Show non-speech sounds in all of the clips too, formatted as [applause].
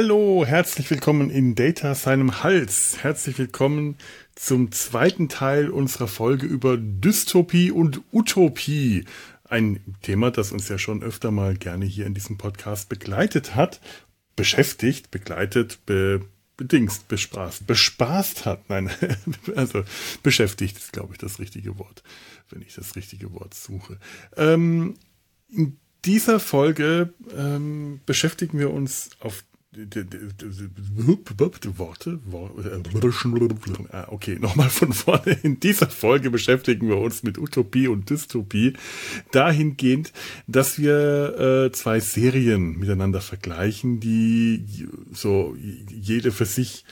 Hallo, herzlich willkommen in Data seinem Hals. Herzlich willkommen zum zweiten Teil unserer Folge über Dystopie und Utopie. Ein Thema, das uns ja schon öfter mal gerne hier in diesem Podcast begleitet hat, beschäftigt, begleitet, be, bedingst, bespaßt, bespaßt hat. Nein, [laughs] also beschäftigt ist, glaube ich, das richtige Wort, wenn ich das richtige Wort suche. Ähm, in dieser Folge ähm, beschäftigen wir uns auf Worte, Worte, okay, nochmal von vorne. In dieser Folge beschäftigen wir uns mit Utopie und Dystopie dahingehend, dass wir äh, zwei Serien miteinander vergleichen, die so jede für sich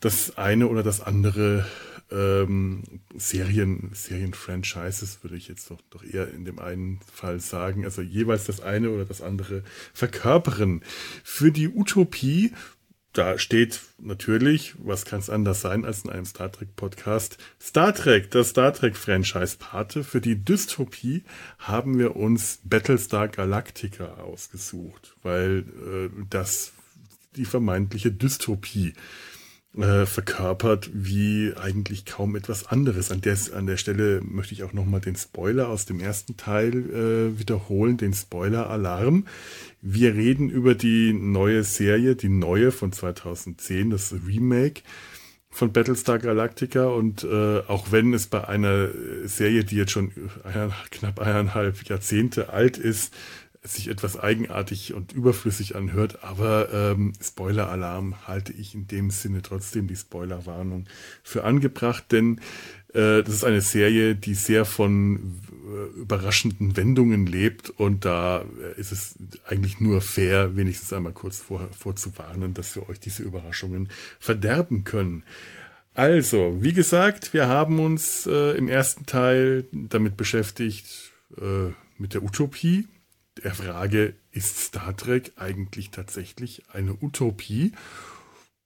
das eine oder das andere ähm, Serien, Serien-Franchises würde ich jetzt doch, doch eher in dem einen Fall sagen, also jeweils das eine oder das andere verkörpern. Für die Utopie, da steht natürlich, was kann es anders sein als in einem Star Trek Podcast, Star Trek, das Star Trek Franchise Pate. Für die Dystopie haben wir uns Battlestar Galactica ausgesucht, weil äh, das die vermeintliche Dystopie äh, verkörpert wie eigentlich kaum etwas anderes. An der, an der Stelle möchte ich auch nochmal den Spoiler aus dem ersten Teil äh, wiederholen, den Spoiler-Alarm. Wir reden über die neue Serie, die neue von 2010, das Remake von Battlestar Galactica und äh, auch wenn es bei einer Serie, die jetzt schon ein, knapp eineinhalb Jahrzehnte alt ist, sich etwas eigenartig und überflüssig anhört, aber ähm, Spoiler-Alarm halte ich in dem Sinne trotzdem die Spoiler-Warnung für angebracht, denn äh, das ist eine Serie, die sehr von äh, überraschenden Wendungen lebt und da äh, ist es eigentlich nur fair, wenigstens einmal kurz vor, vorzuwarnen, dass wir euch diese Überraschungen verderben können. Also, wie gesagt, wir haben uns äh, im ersten Teil damit beschäftigt, äh, mit der Utopie, der Frage, ist Star Trek eigentlich tatsächlich eine Utopie?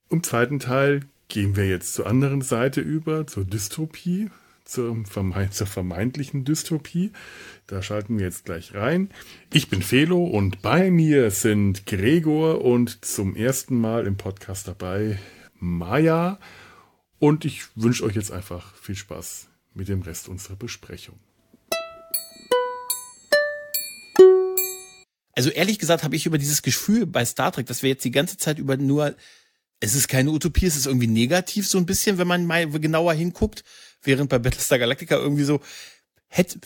Im zweiten Teil gehen wir jetzt zur anderen Seite über, zur Dystopie, zur, vermeint, zur vermeintlichen Dystopie. Da schalten wir jetzt gleich rein. Ich bin Felo und bei mir sind Gregor und zum ersten Mal im Podcast dabei Maya. Und ich wünsche euch jetzt einfach viel Spaß mit dem Rest unserer Besprechung. Also ehrlich gesagt habe ich über dieses Gefühl bei Star Trek, dass wir jetzt die ganze Zeit über nur, es ist keine Utopie, es ist irgendwie negativ so ein bisschen, wenn man mal genauer hinguckt, während bei Battlestar Galactica irgendwie so, hätte,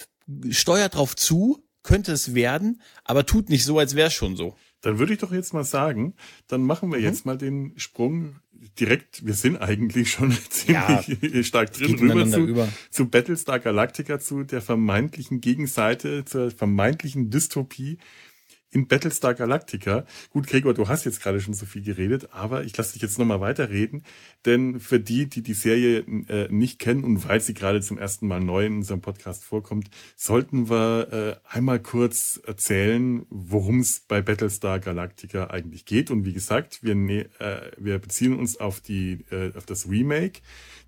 steuert drauf zu, könnte es werden, aber tut nicht so, als wäre es schon so. Dann würde ich doch jetzt mal sagen, dann machen wir mhm. jetzt mal den Sprung direkt, wir sind eigentlich schon [laughs] ziemlich ja, stark drin, rüber zu, über. zu Battlestar Galactica, zu der vermeintlichen Gegenseite, zur vermeintlichen Dystopie, in Battlestar Galactica. Gut, Gregor, du hast jetzt gerade schon so viel geredet, aber ich lasse dich jetzt nochmal weiterreden, denn für die, die die Serie äh, nicht kennen und weil sie gerade zum ersten Mal neu in unserem Podcast vorkommt, sollten wir äh, einmal kurz erzählen, worum es bei Battlestar Galactica eigentlich geht. Und wie gesagt, wir, ne äh, wir beziehen uns auf die äh, auf das Remake,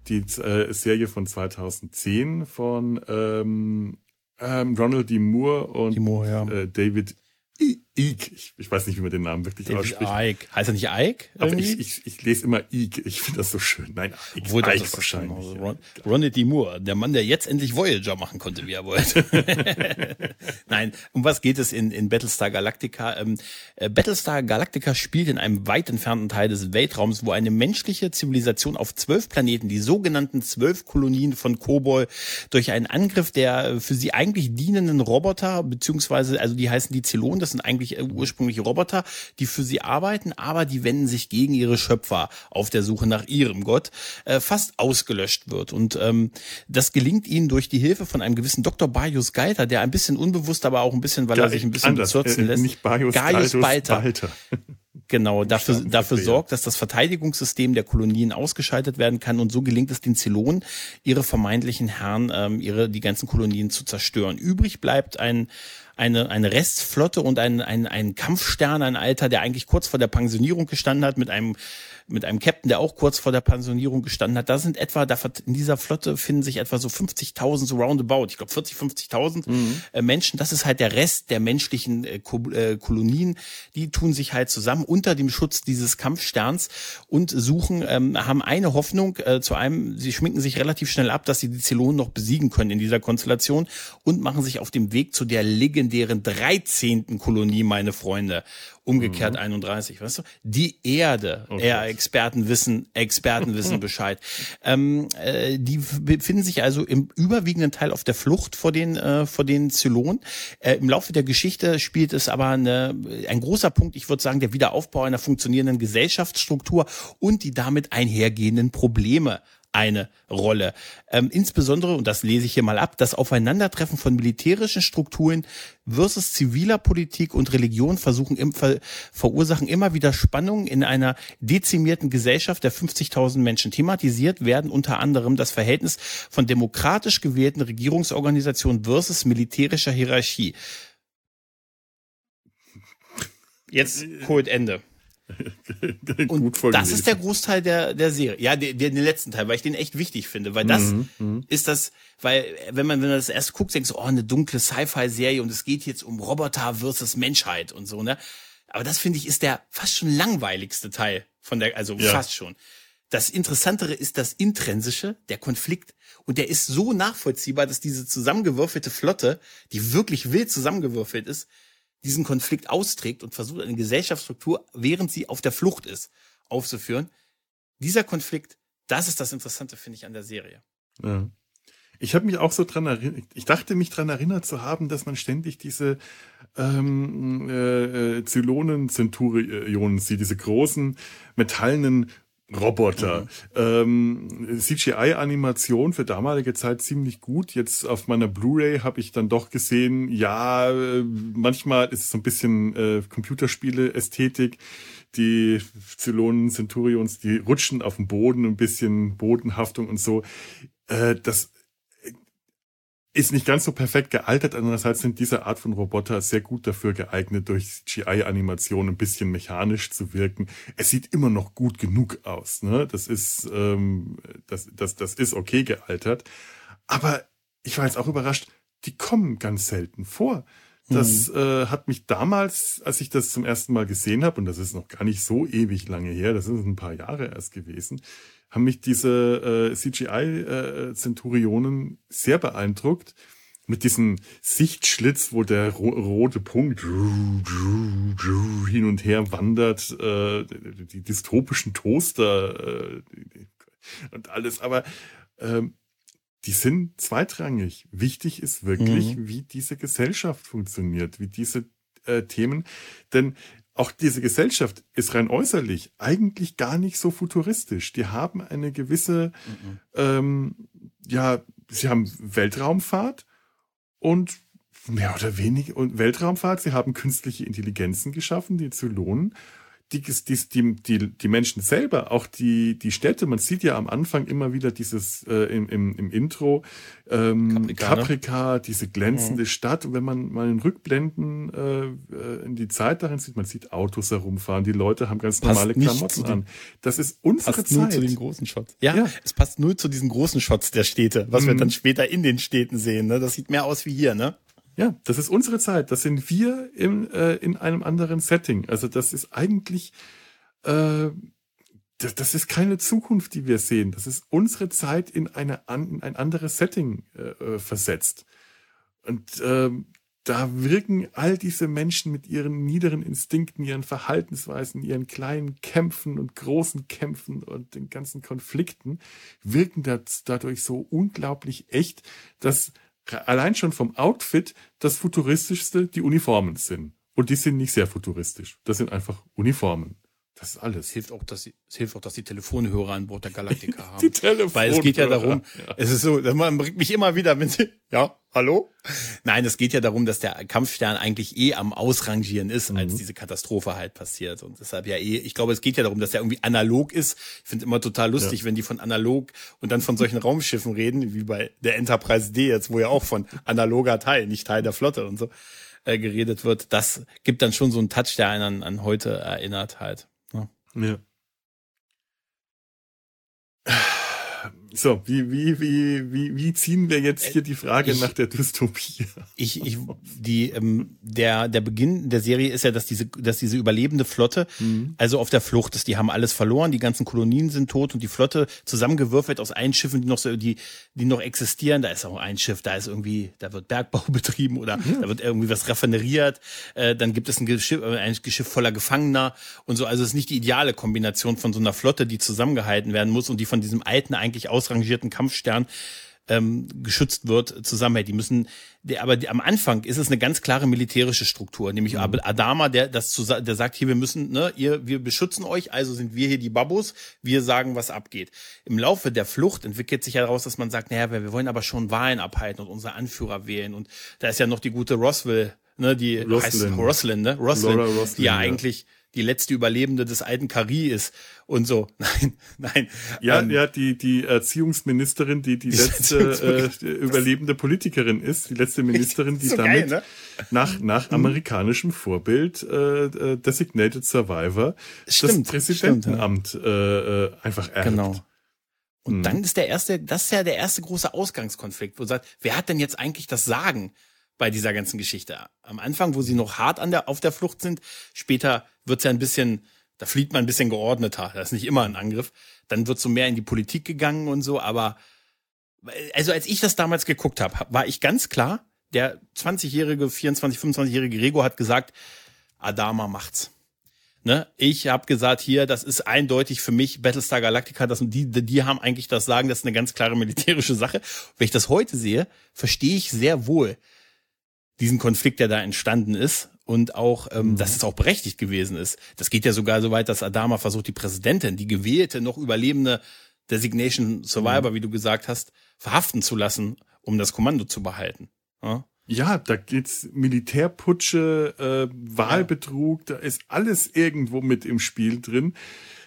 die äh, Serie von 2010 von ähm, ähm, Ronald D. Moore und Moore, ja. äh, David it, Ike. Ich, ich weiß nicht, wie man den Namen wirklich David ausspricht. Ike. Heißt er nicht Ike? Aber ich, ich, ich lese immer Ike. Ich finde das so schön. Nein, Ike, Obwohl, Ike wahrscheinlich. Ja. Ron, Ronnie D. Moore, der Mann, der jetzt endlich Voyager machen konnte, wie er wollte. [laughs] Nein, um was geht es in, in Battlestar Galactica? Ähm, äh, Battlestar Galactica spielt in einem weit entfernten Teil des Weltraums, wo eine menschliche Zivilisation auf zwölf Planeten, die sogenannten zwölf Kolonien von Kobol, durch einen Angriff der für sie eigentlich dienenden Roboter, beziehungsweise, also die heißen die Zylonen, das sind eigentlich ursprünglich Roboter, die für sie arbeiten, aber die wenden sich gegen ihre Schöpfer auf der Suche nach ihrem Gott, äh, fast ausgelöscht wird. Und ähm, das gelingt ihnen durch die Hilfe von einem gewissen Dr. Bajus Geiter, der ein bisschen unbewusst, aber auch ein bisschen, weil ja, er sich ein bisschen anders, bezürzen äh, lässt. Nicht Bajus, Gaius Balter. Balter. [laughs] Genau, dafür, dafür sorgt, dass das Verteidigungssystem der Kolonien ausgeschaltet werden kann und so gelingt es den Zylonen, ihre vermeintlichen Herren, ähm, ihre, die ganzen Kolonien zu zerstören. Übrig bleibt ein, eine, eine Restflotte und ein, ein, ein Kampfstern, ein Alter, der eigentlich kurz vor der Pensionierung gestanden hat, mit einem mit einem Captain, der auch kurz vor der Pensionierung gestanden hat. Da sind etwa, da in dieser Flotte finden sich etwa so 50.000 so roundabout, ich glaube 40, 50.000 mhm. äh, Menschen. Das ist halt der Rest der menschlichen äh, äh, Kolonien. Die tun sich halt zusammen unter dem Schutz dieses Kampfsterns und suchen, ähm, haben eine Hoffnung äh, zu einem, sie schminken sich relativ schnell ab, dass sie die Zylonen noch besiegen können in dieser Konstellation und machen sich auf dem Weg zu der legendären 13. Kolonie, meine Freunde. Umgekehrt mhm. 31, weißt du? Die Erde. Okay. Ja, Experten wissen, Experten wissen [laughs] Bescheid. Ähm, äh, die befinden sich also im überwiegenden Teil auf der Flucht vor den, äh, vor den Zylonen. Äh, Im Laufe der Geschichte spielt es aber eine, ein großer Punkt, ich würde sagen, der Wiederaufbau einer funktionierenden Gesellschaftsstruktur und die damit einhergehenden Probleme eine Rolle. Ähm, insbesondere, und das lese ich hier mal ab, das Aufeinandertreffen von militärischen Strukturen versus ziviler Politik und Religion versuchen im, ver, verursachen immer wieder Spannungen in einer dezimierten Gesellschaft der 50.000 Menschen. Thematisiert werden unter anderem das Verhältnis von demokratisch gewählten Regierungsorganisationen versus militärischer Hierarchie. Jetzt Code Ende. [laughs] und das ist der Großteil der, der Serie. Ja, der, der, den letzten Teil, weil ich den echt wichtig finde, weil das mhm, mhm. ist das, weil wenn man wenn man das erst guckt, denkst du, oh, eine dunkle Sci-Fi-Serie und es geht jetzt um Roboter versus Menschheit und so, ne? Aber das finde ich ist der fast schon langweiligste Teil von der, also ja. fast schon. Das Interessantere ist das Intrinsische, der Konflikt. Und der ist so nachvollziehbar, dass diese zusammengewürfelte Flotte, die wirklich wild zusammengewürfelt ist, diesen Konflikt austrägt und versucht, eine Gesellschaftsstruktur, während sie auf der Flucht ist, aufzuführen. Dieser Konflikt, das ist das Interessante, finde ich, an der Serie. Ja. Ich habe mich auch so dran erinnert, ich dachte mich dran erinnert zu haben, dass man ständig diese ähm, äh, Zylonen-Zenturionen sieht, diese großen metallenen Roboter. Mhm. Ähm, CGI-Animation für damalige Zeit ziemlich gut. Jetzt auf meiner Blu-ray habe ich dann doch gesehen, ja, äh, manchmal ist es so ein bisschen äh, Computerspiele-Ästhetik. Die Zylonen Centurions, die rutschen auf dem Boden, ein bisschen Bodenhaftung und so. Äh, das ist nicht ganz so perfekt gealtert. Andererseits sind diese Art von Roboter sehr gut dafür geeignet, durch GI-Animation ein bisschen mechanisch zu wirken. Es sieht immer noch gut genug aus. Ne? Das ist, ähm, das, das, das ist okay gealtert. Aber ich war jetzt auch überrascht, die kommen ganz selten vor. Das mhm. äh, hat mich damals, als ich das zum ersten Mal gesehen habe, und das ist noch gar nicht so ewig lange her, das ist ein paar Jahre erst gewesen, haben mich diese äh, CGI-Zenturionen äh, sehr beeindruckt. Mit diesem Sichtschlitz, wo der ro rote Punkt hin und her wandert, äh, die dystopischen Toaster äh, und alles. Aber ähm, die sind zweitrangig. Wichtig ist wirklich, mhm. wie diese Gesellschaft funktioniert, wie diese äh, Themen. Denn auch diese Gesellschaft ist rein äußerlich eigentlich gar nicht so futuristisch. Die haben eine gewisse, mhm. ähm, ja, sie haben Weltraumfahrt und mehr oder weniger und Weltraumfahrt. Sie haben künstliche Intelligenzen geschaffen, die zu lohnen die, die, die, die Menschen selber, auch die, die Städte, man sieht ja am Anfang immer wieder dieses äh, im, im, im Intro ähm, Caprica, ne? Caprica ne? diese glänzende mhm. Stadt. Und wenn man mal in Rückblenden äh, in die Zeit darin sieht, man sieht Autos herumfahren, die Leute haben ganz normale Klamotten den, an. Das ist unsere passt Zeit. Nur zu den großen Shots. Ja, ja, es passt nur zu diesen großen Shots der Städte, was mhm. wir dann später in den Städten sehen. Ne? Das sieht mehr aus wie hier, ne? Ja, das ist unsere Zeit. Das sind wir im, äh, in einem anderen Setting. Also das ist eigentlich, äh, das, das ist keine Zukunft, die wir sehen. Das ist unsere Zeit in, eine, in ein anderes Setting äh, äh, versetzt. Und äh, da wirken all diese Menschen mit ihren niederen Instinkten, ihren Verhaltensweisen, ihren kleinen Kämpfen und großen Kämpfen und den ganzen Konflikten, wirken das dadurch so unglaublich echt, dass allein schon vom Outfit das futuristischste die Uniformen sind. Und die sind nicht sehr futuristisch. Das sind einfach Uniformen. Das ist alles. Es hilft auch, dass es hilft auch, dass die Telefonhörer an Bord der Galactica [laughs] haben. die Telefonhörer. Weil es geht ja darum, ja. es ist so, man bringt mich immer wieder, wenn sie, ja, hallo? Nein, es geht ja darum, dass der Kampfstern eigentlich eh am Ausrangieren ist, mhm. als diese Katastrophe halt passiert. Und deshalb ja eh, ich glaube, es geht ja darum, dass er irgendwie analog ist. Ich finde immer total lustig, ja. wenn die von analog und dann von solchen Raumschiffen reden, wie bei der Enterprise D jetzt, wo ja auch von analoger Teil, nicht Teil der Flotte und so äh, geredet wird. Das gibt dann schon so einen Touch, der einen an, an heute erinnert halt. Ja. So, wie, wie, wie, wie, wie ziehen wir jetzt äh, hier die Frage ich, nach der Dystopie? Ich, ich, die, ähm, der, der Beginn der Serie ist ja, dass diese, dass diese überlebende Flotte mhm. also auf der Flucht ist. Die haben alles verloren, die ganzen Kolonien sind tot und die Flotte zusammengewürfelt aus allen Schiffen, die noch so, die die noch existieren. Da ist auch ein Schiff, da ist irgendwie, da wird Bergbau [laughs] betrieben oder mhm. da wird irgendwie was raffineriert. Äh, dann gibt es ein Schiff, äh, ein Schiff voller Gefangener und so. Also es ist nicht die ideale Kombination von so einer Flotte, die zusammengehalten werden muss und die von diesem alten eigentlich aus ausrangierten Kampfstern ähm, geschützt wird, zusammenhält. Die müssen, der, aber die, am Anfang ist es eine ganz klare militärische Struktur, nämlich mhm. Adama, der das zu, der sagt hier, wir müssen, ne, ihr, wir beschützen euch, also sind wir hier die Babos, wir sagen, was abgeht. Im Laufe der Flucht entwickelt sich heraus, dass man sagt, naja, wir, wollen aber schon Wahlen abhalten und unsere Anführer wählen. Und da ist ja noch die gute Roswell, ne, die Roslin. heißt Roslin, ne? Roslin, Roslin die ja, ja eigentlich die letzte Überlebende des alten Kari ist und so. [laughs] Nein, nein. Ja, ähm, ja, die, die Erziehungsministerin, die die, letzte äh, überlebende Politikerin ist, die letzte [laughs] Ministerin, die so damit geil, ne? nach, nach mhm. amerikanischem Vorbild äh, äh, Designated Survivor stimmt, das Präsidentenamt stimmt, ja. äh, äh einfach erbt. Genau. Und mhm. dann ist der erste, das ist ja der erste große Ausgangskonflikt, wo sagt, wer hat denn jetzt eigentlich das Sagen? bei dieser ganzen Geschichte. Am Anfang, wo sie noch hart an der, auf der Flucht sind, später wird's ja ein bisschen, da flieht man ein bisschen geordneter. Das ist nicht immer ein Angriff. Dann wird so mehr in die Politik gegangen und so, aber also als ich das damals geguckt habe, war ich ganz klar, der 20-jährige, 24, 25-jährige Gregor hat gesagt, Adama macht's. Ne? Ich habe gesagt, hier, das ist eindeutig für mich Battlestar Galactica, das, die, die haben eigentlich das Sagen, das ist eine ganz klare militärische Sache. Wenn ich das heute sehe, verstehe ich sehr wohl, diesen Konflikt, der da entstanden ist und auch, ähm, mhm. dass es auch berechtigt gewesen ist. Das geht ja sogar so weit, dass Adama versucht, die Präsidentin, die gewählte, noch überlebende Designation Survivor, mhm. wie du gesagt hast, verhaften zu lassen, um das Kommando zu behalten. Ja, ja da geht's Militärputsche, äh, Wahlbetrug, ja. da ist alles irgendwo mit im Spiel drin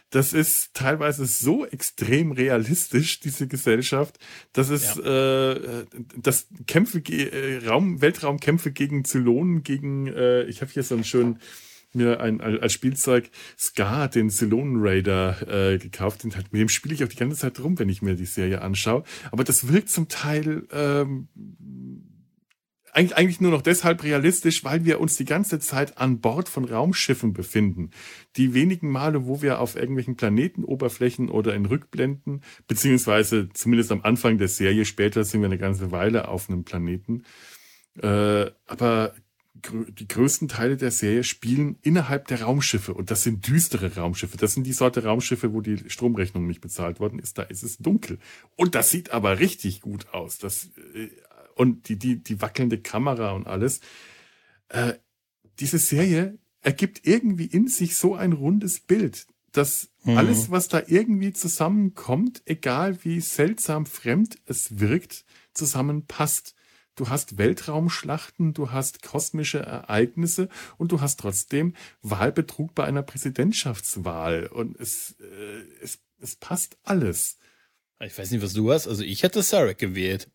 das ist teilweise so extrem realistisch, diese Gesellschaft, dass es ja. äh, das Kämpfe, äh, Raum, Weltraumkämpfe gegen Zylonen, gegen, äh, ich habe hier so einen schönen mir ein, als Spielzeug Scar, den Zylonen Raider, äh, gekauft. Den, mit dem spiele ich auch die ganze Zeit rum, wenn ich mir die Serie anschaue. Aber das wirkt zum Teil ähm, eigentlich, eigentlich nur noch deshalb realistisch, weil wir uns die ganze Zeit an Bord von Raumschiffen befinden. Die wenigen Male, wo wir auf irgendwelchen Planetenoberflächen oder in Rückblenden, beziehungsweise zumindest am Anfang der Serie, später sind wir eine ganze Weile auf einem Planeten. Äh, aber die größten Teile der Serie spielen innerhalb der Raumschiffe und das sind düstere Raumschiffe. Das sind die Sorte Raumschiffe, wo die Stromrechnung nicht bezahlt worden ist. Da ist es dunkel und das sieht aber richtig gut aus. Das äh, und die, die, die wackelnde Kamera und alles. Äh, diese Serie ergibt irgendwie in sich so ein rundes Bild, dass mhm. alles, was da irgendwie zusammenkommt, egal wie seltsam fremd es wirkt, zusammenpasst. Du hast Weltraumschlachten, du hast kosmische Ereignisse und du hast trotzdem Wahlbetrug bei einer Präsidentschaftswahl. Und es, äh, es, es passt alles. Ich weiß nicht, was du hast. Also ich hätte Sarek gewählt.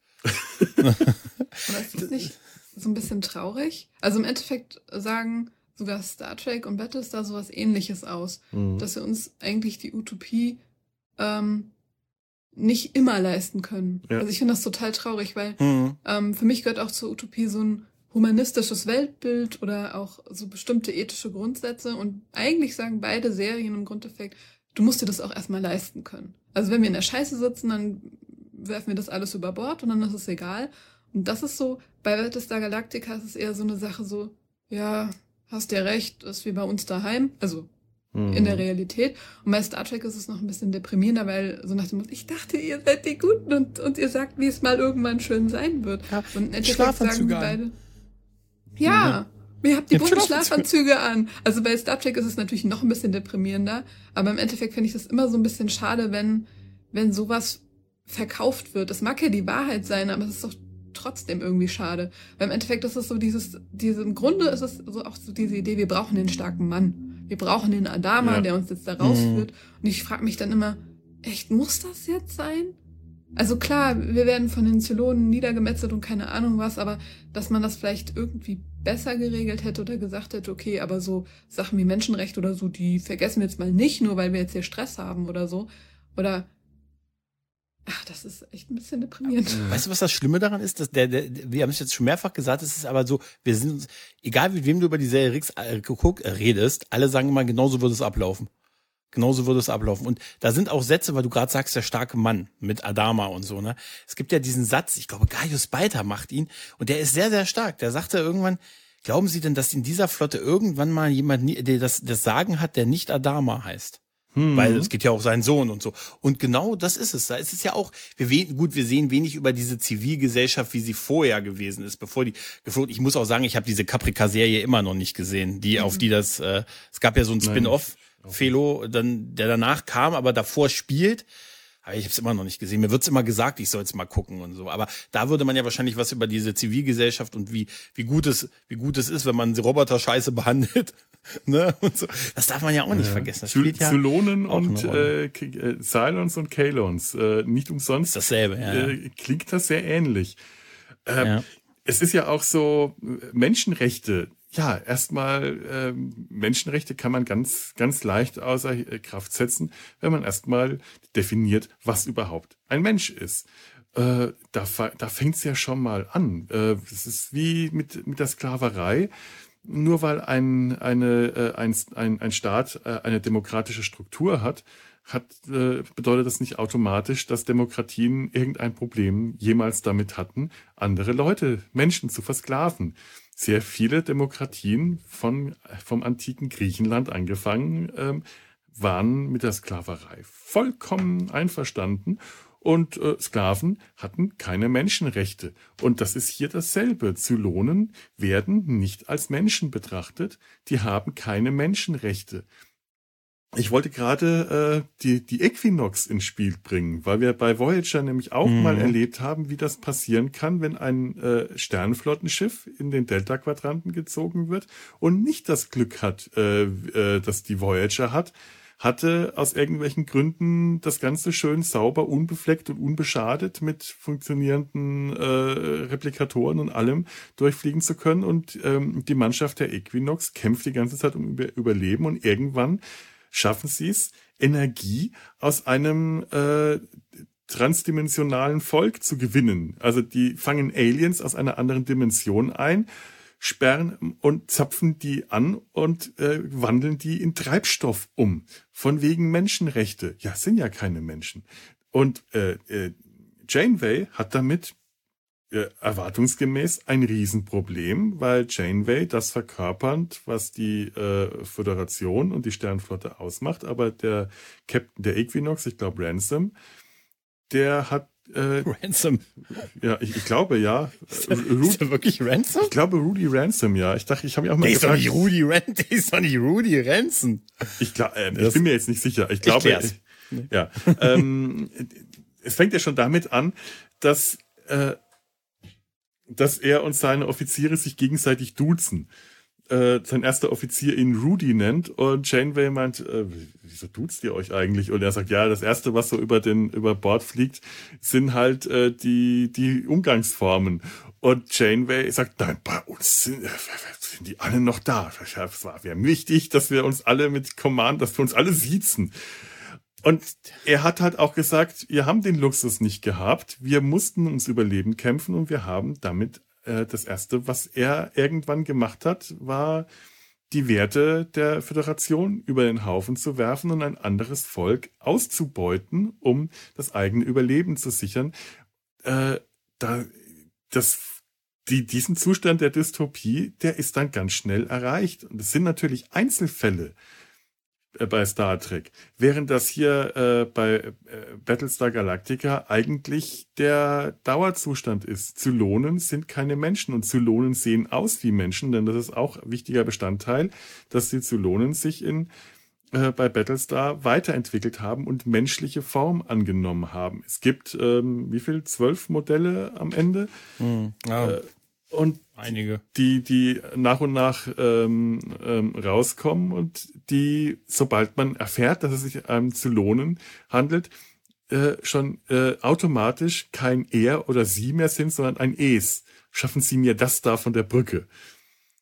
Aber ist das [laughs] nicht so ein bisschen traurig? Also im Endeffekt sagen sogar Star Trek und Battlestar sowas ähnliches aus, mhm. dass wir uns eigentlich die Utopie ähm, nicht immer leisten können. Ja. Also ich finde das total traurig, weil mhm. ähm, für mich gehört auch zur Utopie so ein humanistisches Weltbild oder auch so bestimmte ethische Grundsätze und eigentlich sagen beide Serien im Grundeffekt, du musst dir das auch erstmal leisten können. Also wenn wir in der Scheiße sitzen, dann werfen wir das alles über Bord und dann ist es egal. Und das ist so, bei Battlestar Galactica ist es eher so eine Sache so, ja, hast ja recht, ist wie bei uns daheim, also mhm. in der Realität. Und bei Star Trek ist es noch ein bisschen deprimierender, weil so nach dem Motto, ich dachte, ihr seid die Guten und, und ihr sagt, wie es mal irgendwann schön sein wird. Ja, und im Endeffekt sagen die beide, ja, mhm. ihr habt die bunten Schlafanzüge an. Also bei Star Trek ist es natürlich noch ein bisschen deprimierender, aber im Endeffekt finde ich das immer so ein bisschen schade, wenn, wenn sowas verkauft wird. Das mag ja die Wahrheit sein, aber es ist doch trotzdem irgendwie schade. Weil im Endeffekt ist es so dieses, diese, im Grunde ist es so auch so diese Idee, wir brauchen den starken Mann. Wir brauchen den Adama, ja. der uns jetzt da rausführt. Mhm. Und ich frage mich dann immer, echt, muss das jetzt sein? Also klar, wir werden von den Zylonen niedergemetzelt und keine Ahnung was, aber dass man das vielleicht irgendwie besser geregelt hätte oder gesagt hätte, okay, aber so Sachen wie Menschenrecht oder so, die vergessen wir jetzt mal nicht, nur weil wir jetzt hier Stress haben oder so. Oder Ach, das ist echt ein bisschen deprimierend. Weißt du, was das Schlimme daran ist? Dass der, der, wir haben es jetzt schon mehrfach gesagt, es ist aber so, wir sind uns, egal mit wem du über die Serie Rix äh, guck, äh, redest, alle sagen immer, genauso würde es ablaufen. Genauso würde es ablaufen. Und da sind auch Sätze, weil du gerade sagst, der starke Mann mit Adama und so, ne? Es gibt ja diesen Satz, ich glaube, Gaius Beiter macht ihn, und der ist sehr, sehr stark. Der sagte irgendwann, glauben Sie denn, dass in dieser Flotte irgendwann mal jemand, der das, das Sagen hat, der nicht Adama heißt? Hm. Weil es geht ja auch seinen Sohn und so. Und genau das ist es. Da ist es ja auch, wir gut, wir sehen wenig über diese Zivilgesellschaft, wie sie vorher gewesen ist, bevor die geflogen. Ich muss auch sagen, ich habe diese Caprica-Serie immer noch nicht gesehen, die mhm. auf die das, äh, es gab ja so ein Spin-off, Felo, dann der danach kam, aber davor spielt. Aber ich habe es immer noch nicht gesehen. Mir wird's immer gesagt, ich soll es mal gucken und so. Aber da würde man ja wahrscheinlich was über diese Zivilgesellschaft und wie wie gut es wie gut es ist, wenn man Roboter scheiße [laughs] behandelt. ne? Und so. Das darf man ja auch nicht ja. vergessen. Das ja Zylonen und äh, äh, Cylons und Kalons. Äh, nicht umsonst. Ist dasselbe. Ja. Äh, klingt das sehr ähnlich. Ähm, ja. Es ist ja auch so Menschenrechte ja, erstmal ähm, Menschenrechte kann man ganz, ganz leicht außer äh, Kraft setzen, wenn man erstmal definiert, was überhaupt ein Mensch ist. Äh, da da fängt es ja schon mal an. Äh, es ist wie mit, mit der Sklaverei. Nur weil ein, eine, äh, ein, ein, ein Staat äh, eine demokratische Struktur hat, hat, äh, bedeutet das nicht automatisch, dass Demokratien irgendein Problem jemals damit hatten, andere Leute, Menschen zu versklaven sehr viele Demokratien von, vom antiken Griechenland angefangen ähm, waren mit der Sklaverei vollkommen einverstanden und äh, Sklaven hatten keine Menschenrechte. Und das ist hier dasselbe. Zylonen werden nicht als Menschen betrachtet, die haben keine Menschenrechte. Ich wollte gerade äh, die, die Equinox ins Spiel bringen, weil wir bei Voyager nämlich auch mhm. mal erlebt haben, wie das passieren kann, wenn ein äh, Sternflottenschiff in den Delta-Quadranten gezogen wird und nicht das Glück hat, äh, äh, dass die Voyager hat, hatte aus irgendwelchen Gründen das Ganze schön sauber, unbefleckt und unbeschadet mit funktionierenden äh, Replikatoren und allem durchfliegen zu können. Und ähm, die Mannschaft der Equinox kämpft die ganze Zeit um Überleben und irgendwann schaffen sie es, Energie aus einem äh, transdimensionalen Volk zu gewinnen. Also die fangen Aliens aus einer anderen Dimension ein, sperren und zapfen die an und äh, wandeln die in Treibstoff um. Von wegen Menschenrechte. Ja, sind ja keine Menschen. Und äh, äh, Janeway hat damit äh, erwartungsgemäß ein Riesenproblem, weil Janeway das verkörpernd, was die äh, Föderation und die Sternflotte ausmacht, aber der Captain der Equinox, ich glaube Ransom, der hat äh, [laughs] Ransom. Ja, ich, ich glaube ja. Ist der, ist der wirklich Ransom? Ich glaube Rudy Ransom, ja. Ich dachte, ich habe mich auch mal der gefragt. Ist doch nicht Rudy Ransom, [laughs] der ist doch nicht Rudy Ransom. Ich, glaub, äh, ich bin mir jetzt nicht sicher. Ich glaube, ich ja. [laughs] ähm, es fängt ja schon damit an, dass äh, dass er und seine Offiziere sich gegenseitig duzen. Äh, sein erster Offizier ihn Rudy nennt und Janeway meint, äh, wieso duzt ihr euch eigentlich? Und er sagt, ja, das erste, was so über den über Bord fliegt, sind halt äh, die die Umgangsformen. Und Janeway sagt, nein, bei uns sind, äh, sind die alle noch da. Es war wäre wichtig, dass wir uns alle mit Command, dass wir uns alle siezen. Und er hat halt auch gesagt, wir haben den Luxus nicht gehabt, wir mussten ums Überleben kämpfen und wir haben damit äh, das Erste, was er irgendwann gemacht hat, war die Werte der Föderation über den Haufen zu werfen und ein anderes Volk auszubeuten, um das eigene Überleben zu sichern. Äh, da, das, die, diesen Zustand der Dystopie, der ist dann ganz schnell erreicht. Und es sind natürlich Einzelfälle. Äh, bei Star Trek, während das hier äh, bei äh, Battlestar Galactica eigentlich der Dauerzustand ist. Zylonen sind keine Menschen und Zylonen sehen aus wie Menschen, denn das ist auch ein wichtiger Bestandteil, dass die Zylonen sich in äh, bei Battlestar weiterentwickelt haben und menschliche Form angenommen haben. Es gibt ähm, wie viel? Zwölf Modelle am Ende. Mhm. Ja. Äh, und einige, die die nach und nach ähm, ähm, rauskommen und die, sobald man erfährt, dass es sich um Zylonen handelt, äh, schon äh, automatisch kein er oder sie mehr sind, sondern ein es. Schaffen Sie mir das da von der Brücke.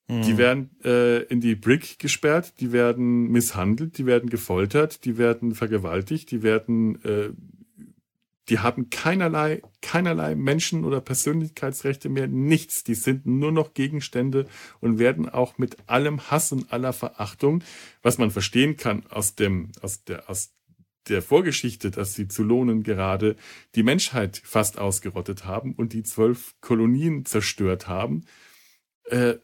Mhm. Die werden äh, in die Brick gesperrt, die werden misshandelt, die werden gefoltert, die werden vergewaltigt, die werden äh, die haben keinerlei, keinerlei Menschen- oder Persönlichkeitsrechte mehr, nichts. Die sind nur noch Gegenstände und werden auch mit allem Hass und aller Verachtung, was man verstehen kann aus dem, aus der, aus der Vorgeschichte, dass die Zylonen gerade die Menschheit fast ausgerottet haben und die zwölf Kolonien zerstört haben. Äh,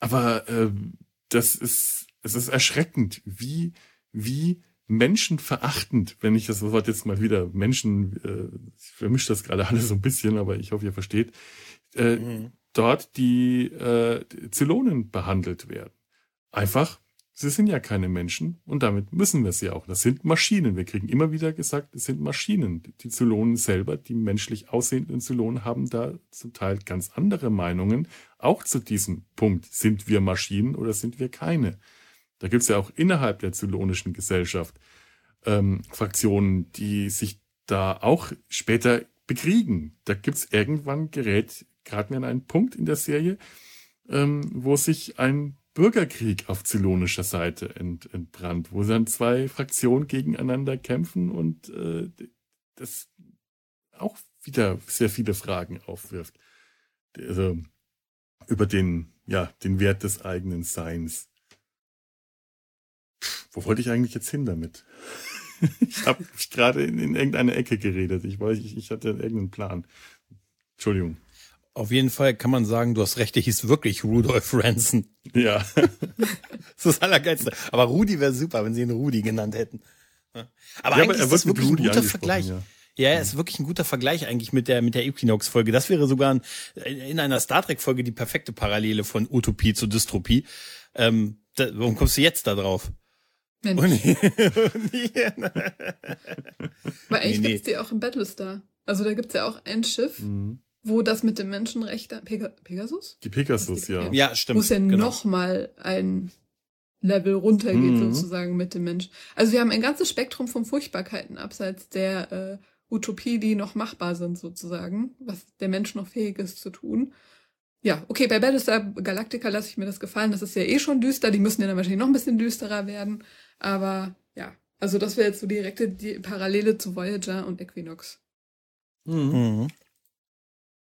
aber äh, das ist, es ist erschreckend, wie, wie menschenverachtend, wenn ich das Wort jetzt mal wieder Menschen, äh, ich vermische das gerade alles so ein bisschen, aber ich hoffe, ihr versteht, äh, mhm. dort die, äh, die Zylonen behandelt werden. Einfach, sie sind ja keine Menschen und damit müssen wir sie auch. Das sind Maschinen. Wir kriegen immer wieder gesagt, es sind Maschinen. Die Zylonen selber, die menschlich aussehenden Zylonen, haben da zum Teil ganz andere Meinungen. Auch zu diesem Punkt, sind wir Maschinen oder sind wir keine? Da gibt's ja auch innerhalb der zylonischen Gesellschaft ähm, Fraktionen, die sich da auch später bekriegen. Da gibt's irgendwann gerät gerade mir an einen Punkt in der Serie, ähm, wo sich ein Bürgerkrieg auf zylonischer Seite ent, entbrannt, wo dann zwei Fraktionen gegeneinander kämpfen und äh, das auch wieder sehr viele Fragen aufwirft. Also über den, ja, den Wert des eigenen Seins. Wo wollte ich eigentlich jetzt hin damit? [laughs] ich habe gerade in, in irgendeine Ecke geredet. Ich weiß, ich, ich hatte irgendeinen Plan. Entschuldigung. Auf jeden Fall kann man sagen, du hast recht, der hieß wirklich Rudolf Ranson. Ja. [laughs] das ist das Allergeilste. Aber Rudi wäre super, wenn sie ihn Rudi genannt hätten. Aber ja, eigentlich aber ist das wirklich ein guter Vergleich. Ja. Ja, er ist wirklich ein guter Vergleich eigentlich mit der, mit der Equinox-Folge. Das wäre sogar ein, in einer Star Trek-Folge die perfekte Parallele von Utopie zu Dystropie. Ähm, da, warum kommst du jetzt da drauf? Mensch. Und, Weil eigentlich nee, gibt's die auch im Battlestar. Also da gibt's ja auch ein Schiff, mhm. wo das mit dem Menschenrechten Peg Pegasus? Die Pegasus, ja. Ja, stimmt. Wo es ja genau. noch mal ein Level runtergeht mhm. sozusagen mit dem Mensch. Also wir haben ein ganzes Spektrum von Furchtbarkeiten abseits der äh, Utopie, die noch machbar sind sozusagen, was der Mensch noch fähig ist zu tun. Ja, okay, bei Battlestar Galactica lasse ich mir das gefallen. Das ist ja eh schon düster. Die müssen ja dann wahrscheinlich noch ein bisschen düsterer werden. Aber ja, also das wäre jetzt so direkte die Parallele zu Voyager und Equinox. Mhm. mhm.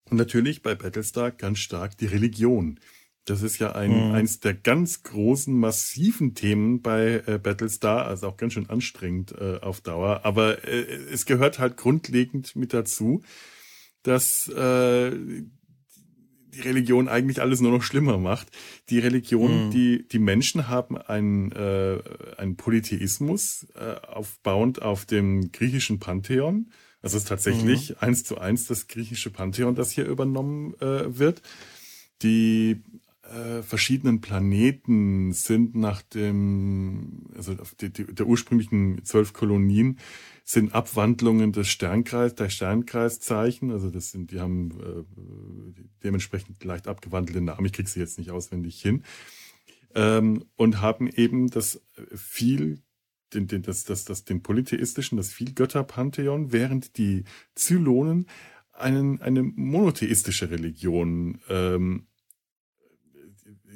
Und natürlich bei Battlestar ganz stark die Religion. Das ist ja ein, mhm. eins der ganz großen, massiven Themen bei äh, Battlestar, also auch ganz schön anstrengend äh, auf Dauer. Aber äh, es gehört halt grundlegend mit dazu, dass äh, die Religion eigentlich alles nur noch schlimmer macht. Die Religion, mhm. die, die Menschen haben einen, äh, einen Polytheismus äh, aufbauend auf dem griechischen Pantheon. Das ist tatsächlich mhm. eins zu eins das griechische Pantheon, das hier übernommen äh, wird. Die äh, verschiedenen Planeten sind nach dem, also die, die, der ursprünglichen zwölf Kolonien sind Abwandlungen des Sternkreis, der Sternkreiszeichen. Also das sind, die haben äh, dementsprechend leicht abgewandelte Namen. Ich kriege sie jetzt nicht auswendig hin. Ähm, und haben eben das viel den, den, das, das, das, den polytheistischen, das Vielgötterpantheon, während die Zylonen einen, eine monotheistische Religion ähm,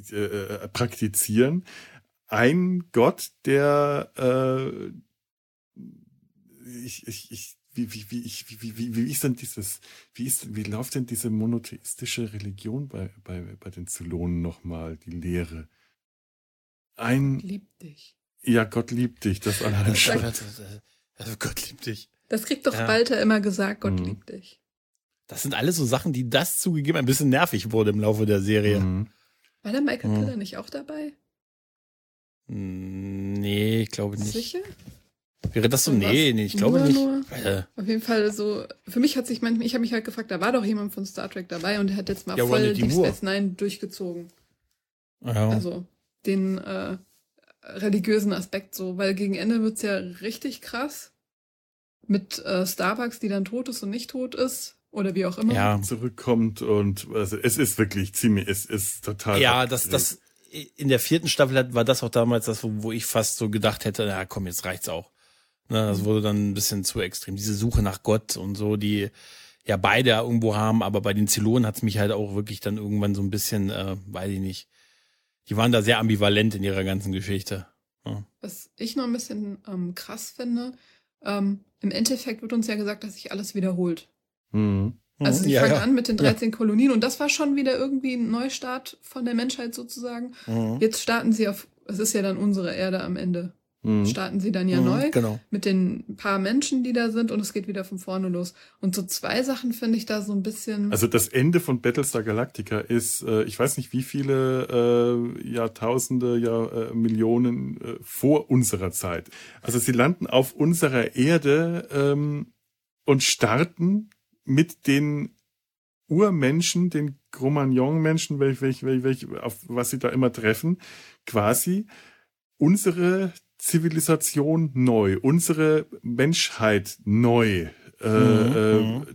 äh, äh, praktizieren. Ein Gott, der äh, ich, ich, ich, wie, wie, wie, ich, wie, wie, wie ist denn dieses, wie ist, wie läuft denn diese monotheistische Religion bei, bei, bei den Zylonen nochmal, die Lehre? Ein. Gott liebt dich. Ja, Gott liebt dich, das allein schon. Also Gott liebt dich. Das kriegt doch ja. Walter immer gesagt, Gott mhm. liebt dich. Das sind alles so Sachen, die das zugegeben ein bisschen nervig wurde im Laufe der Serie. Mhm. War der Michael mhm. Piller nicht auch dabei? Hm, nee, ich glaube nicht. Sicher? Wäre das so? Nee, nee, ich glaube nur, nicht. Nur. Äh. Auf jeden Fall so, für mich hat sich manchmal, ich habe mich halt gefragt, da war doch jemand von Star Trek dabei und der hat jetzt mal ja, voll Deep Space Nine durchgezogen. Ja. Also den äh, religiösen Aspekt so, weil gegen Ende wird's ja richtig krass. Mit äh, Starbucks, die dann tot ist und nicht tot ist. Oder wie auch immer. Ja. Zurückkommt und also es ist wirklich ziemlich, es ist total. Ja, das, das, in der vierten Staffel war das auch damals das, wo, wo ich fast so gedacht hätte, na komm, jetzt reicht's auch. Ne, das wurde dann ein bisschen zu extrem. Diese Suche nach Gott und so, die ja beide irgendwo haben, aber bei den Zylonen hat's mich halt auch wirklich dann irgendwann so ein bisschen, äh, weiß ich nicht. Die waren da sehr ambivalent in ihrer ganzen Geschichte. Ja. Was ich noch ein bisschen ähm, krass finde, ähm, im Endeffekt wird uns ja gesagt, dass sich alles wiederholt. Mhm. Also sie ja, fangen ja. an mit den 13 ja. Kolonien und das war schon wieder irgendwie ein Neustart von der Menschheit sozusagen. Mhm. Jetzt starten sie auf, es ist ja dann unsere Erde am Ende. Mhm. Starten sie dann ja mhm, neu genau. mit den paar Menschen, die da sind und es geht wieder von vorne los. Und so zwei Sachen finde ich da so ein bisschen. Also das Ende von Battlestar Galactica ist, äh, ich weiß nicht wie viele äh, Jahrtausende, ja äh, Millionen äh, vor unserer Zeit. Also sie landen auf unserer Erde ähm, und starten mit den Urmenschen, den Cro-Magnon-Menschen, welch, welch, welch, welch, auf was sie da immer treffen, quasi unsere Zivilisation neu, unsere Menschheit neu. Äh, mhm, äh, mhm.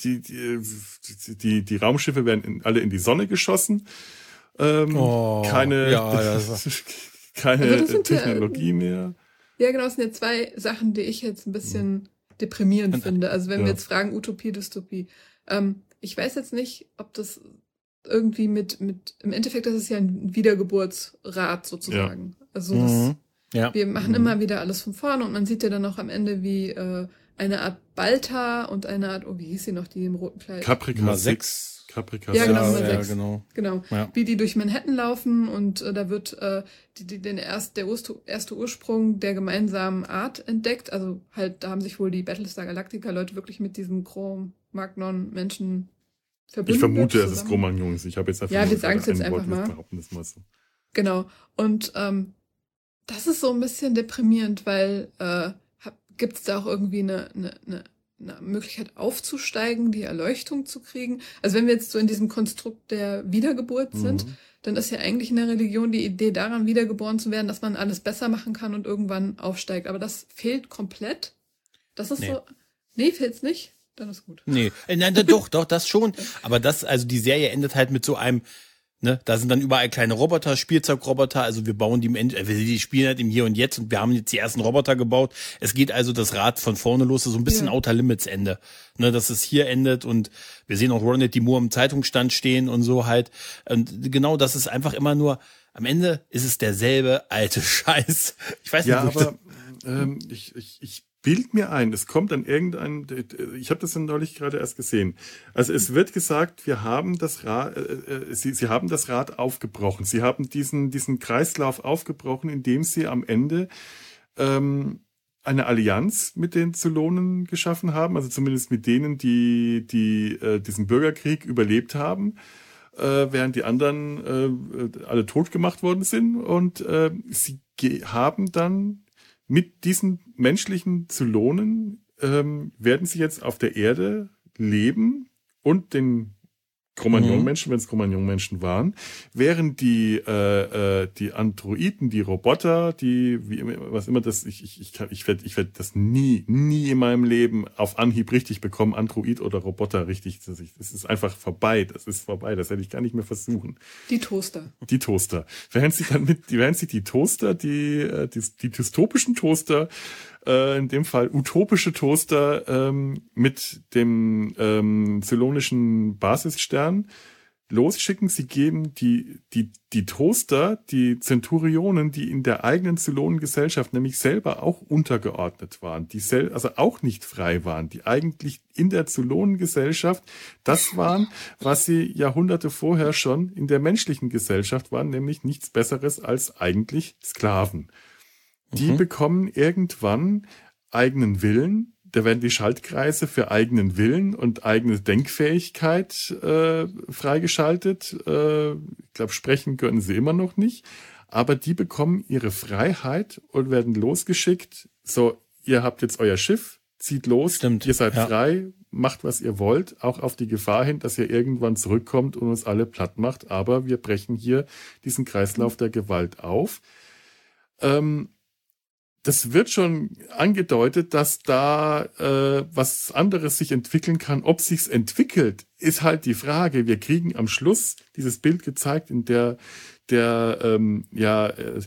die, die, die, die Raumschiffe werden in, alle in die Sonne geschossen. Ähm, oh, keine ja, [laughs] keine also Technologie ja, mehr. Ja, genau, das sind ja zwei Sachen, die ich jetzt ein bisschen deprimierend finde. Also wenn ja. wir jetzt fragen, Utopie, Dystopie. Ähm, ich weiß jetzt nicht, ob das irgendwie mit, mit, im Endeffekt ist es ja ein Wiedergeburtsrat sozusagen. Also das, mhm. ja. wir machen mhm. immer wieder alles von vorne und man sieht ja dann auch am Ende, wie äh, eine Art Balta und eine Art, oh, wie hieß sie noch, die im roten Kleid? Caprica 6. Caprica ja, genau, Nummer ja, 6. genau. Genau. Ja. Wie die durch Manhattan laufen und äh, da wird äh, die, die, den erst, der erste Ursprung der gemeinsamen Art entdeckt. Also halt, da haben sich wohl die Battlestar Galactica Leute wirklich mit diesem Chrome Magnon Menschen ich vermute, es ist Cro-Magnon. Ich habe jetzt einfach Ja, wir sagen es jetzt einfach mal. Das mal so. Genau. Und ähm, das ist so ein bisschen deprimierend, weil äh, gibt es da auch irgendwie eine, eine, eine, eine Möglichkeit aufzusteigen, die Erleuchtung zu kriegen? Also wenn wir jetzt so in diesem Konstrukt der Wiedergeburt mhm. sind, dann ist ja eigentlich in der Religion die Idee daran, wiedergeboren zu werden, dass man alles besser machen kann und irgendwann aufsteigt. Aber das fehlt komplett. Das ist nee. so. Nee, fehlt's nicht? dann ist gut. Nee, äh, nein, doch, doch, das schon. [laughs] Aber das, also die Serie endet halt mit so einem, ne, da sind dann überall kleine Roboter, Spielzeugroboter, also wir bauen die, äh, die spielen halt im Hier und Jetzt und wir haben jetzt die ersten Roboter gebaut. Es geht also das Rad von vorne los, so ein bisschen ja. Outer Limits Ende. Ne, dass es hier endet und wir sehen auch Ronald D. Moore im Zeitungsstand stehen und so halt. Und genau, das ist einfach immer nur, am Ende ist es derselbe alte [laughs] Scheiß. Ich weiß nicht, ja, aber ähm, ich, ich, ich bild mir ein, es kommt an irgendein, ich habe das dann neulich gerade erst gesehen. Also es wird gesagt, wir haben das Rad, äh, äh, sie, sie haben das Rad aufgebrochen. Sie haben diesen, diesen Kreislauf aufgebrochen, indem sie am Ende ähm, eine Allianz mit den Zylonen geschaffen haben, also zumindest mit denen, die, die äh, diesen Bürgerkrieg überlebt haben, äh, während die anderen äh, alle tot gemacht worden sind. Und äh, sie haben dann mit diesen menschlichen Zylonen ähm, werden sie jetzt auf der Erde leben und den Cro-Magnon-Menschen, mhm. wenn es Cro-Magnon-Menschen waren, während die äh, äh, die Androiden, die Roboter, die wie was immer das ich ich ich kann, ich werde ich werde das nie nie in meinem Leben auf Anhieb richtig bekommen, Android oder Roboter richtig. Das ist einfach vorbei. Das ist vorbei. Das werde ich gar nicht mehr versuchen. Die Toaster. Die Toaster. Während sie dann mit während sie die Toaster, die äh, die, die dystopischen Toaster äh, in dem Fall utopische Toaster ähm, mit dem ähm, zylonischen Basisstern losschicken. Sie geben die, die, die Toaster, die Zenturionen, die in der eigenen Zylonengesellschaft nämlich selber auch untergeordnet waren, die sel also auch nicht frei waren, die eigentlich in der Zylonengesellschaft das waren, was sie Jahrhunderte vorher schon in der menschlichen Gesellschaft waren, nämlich nichts Besseres als eigentlich Sklaven. Die mhm. bekommen irgendwann eigenen Willen. Da werden die Schaltkreise für eigenen Willen und eigene Denkfähigkeit äh, freigeschaltet. Äh, ich glaube, sprechen können sie immer noch nicht. Aber die bekommen ihre Freiheit und werden losgeschickt. So, ihr habt jetzt euer Schiff, zieht los, Stimmt, ihr seid ja. frei, macht was ihr wollt, auch auf die Gefahr hin, dass ihr irgendwann zurückkommt und uns alle platt macht. Aber wir brechen hier diesen Kreislauf der Gewalt auf. Ähm, das wird schon angedeutet, dass da äh, was anderes sich entwickeln kann. Ob sich's entwickelt, ist halt die Frage. Wir kriegen am Schluss dieses Bild gezeigt, in der der ähm, ja äh,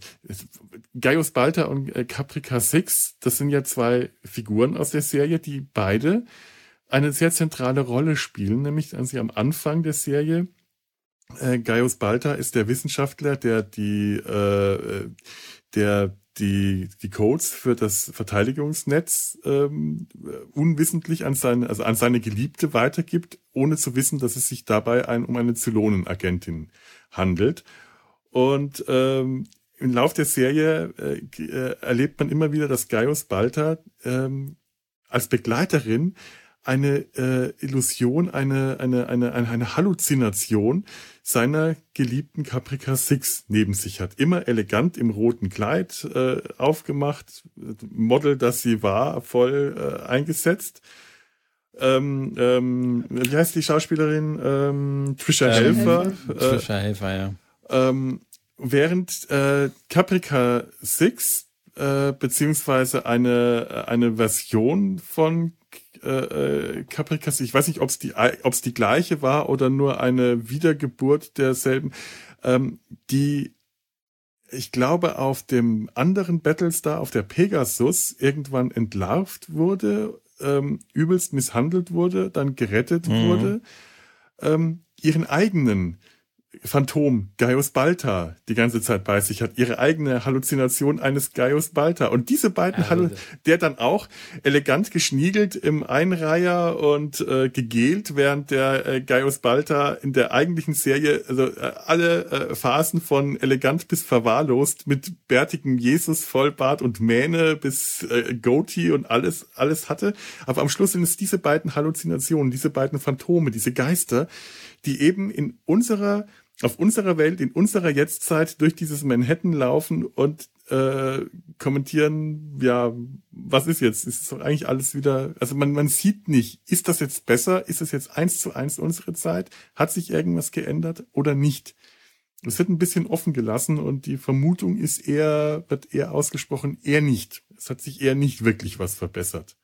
Gaius Balter und äh, Caprica Six, das sind ja zwei Figuren aus der Serie, die beide eine sehr zentrale Rolle spielen, nämlich als sie am Anfang der Serie äh, Gaius Balter ist der Wissenschaftler, der die äh, der die, die Codes für das Verteidigungsnetz ähm, unwissentlich an seine, also an seine Geliebte weitergibt, ohne zu wissen, dass es sich dabei ein, um eine Zylonenagentin handelt. Und ähm, im Lauf der Serie äh, äh, erlebt man immer wieder, dass Gaius Balta ähm, als Begleiterin eine äh, Illusion, eine, eine, eine, eine Halluzination seiner geliebten Caprica Six neben sich hat. Immer elegant im roten Kleid äh, aufgemacht, Model, das sie war, voll äh, eingesetzt. Ähm, ähm, wie heißt die Schauspielerin? Ähm, Trisha ähm, Helfer. Äh, Trisha Helfer, ja. Ähm, während äh, Caprica Six äh, beziehungsweise eine eine Version von äh, Capricas, ich weiß nicht, ob es die, ob's die gleiche war oder nur eine Wiedergeburt derselben, ähm, die ich glaube, auf dem anderen Battlestar, auf der Pegasus, irgendwann entlarvt wurde, ähm, übelst misshandelt wurde, dann gerettet mhm. wurde, ähm, ihren eigenen Phantom Gaius Balta die ganze Zeit bei sich hat, ihre eigene Halluzination eines Gaius Balta. Und diese beiden, ja, Hallu der dann auch elegant geschniegelt im Einreiher und äh, gegelt, während der äh, Gaius Balta in der eigentlichen Serie also äh, alle äh, Phasen von elegant bis verwahrlost mit bärtigem Jesus Vollbart und Mähne bis äh, Goatee und alles alles hatte. Aber am Schluss sind es diese beiden Halluzinationen, diese beiden Phantome, diese Geister, die eben in unserer auf unserer Welt, in unserer Jetztzeit durch dieses Manhattan laufen und äh, kommentieren, ja, was ist jetzt? Ist doch eigentlich alles wieder, also man, man sieht nicht, ist das jetzt besser? Ist das jetzt eins zu eins unsere Zeit? Hat sich irgendwas geändert oder nicht? Es wird ein bisschen offen gelassen und die Vermutung ist eher, wird eher ausgesprochen, eher nicht. Es hat sich eher nicht wirklich was verbessert.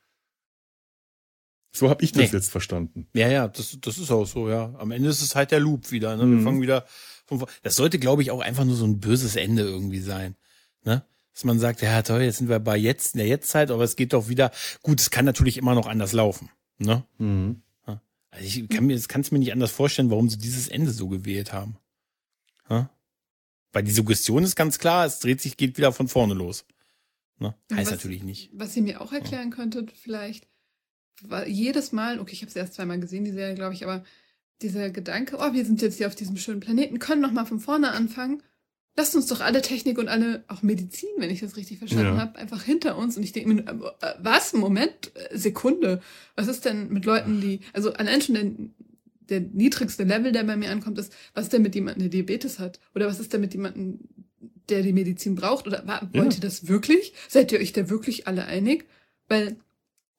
So habe ich das nee. jetzt verstanden. Ja, ja, das, das ist auch so, ja. Am Ende ist es halt der Loop wieder. Ne? Wir mhm. fangen wieder von Das sollte, glaube ich, auch einfach nur so ein böses Ende irgendwie sein. Ne? Dass man sagt, ja toll, jetzt sind wir bei jetzt, in der Jetztzeit, aber es geht doch wieder. Gut, es kann natürlich immer noch anders laufen. Ne? Mhm. Also ich kann mir, kann es mir nicht anders vorstellen, warum sie dieses Ende so gewählt haben. Ja? Weil die Suggestion ist ganz klar, es dreht sich, geht wieder von vorne los. Ne? Heißt was, natürlich nicht. Was ihr mir auch erklären ja. könntet, vielleicht, jedes Mal, okay, ich habe es erst zweimal gesehen, die Serie, glaube ich, aber dieser Gedanke, oh, wir sind jetzt hier auf diesem schönen Planeten, können noch mal von vorne anfangen. Lasst uns doch alle Technik und alle, auch Medizin, wenn ich das richtig verstanden ja. habe, einfach hinter uns. Und ich denke mir, äh, was? Moment, äh, Sekunde. Was ist denn mit Leuten, die, also allein schon der, der niedrigste Level, der bei mir ankommt, ist, was ist denn mit jemandem, der Diabetes hat? Oder was ist denn mit jemandem, der die Medizin braucht? Oder wollt ja. ihr das wirklich? Seid ihr euch da wirklich alle einig? Weil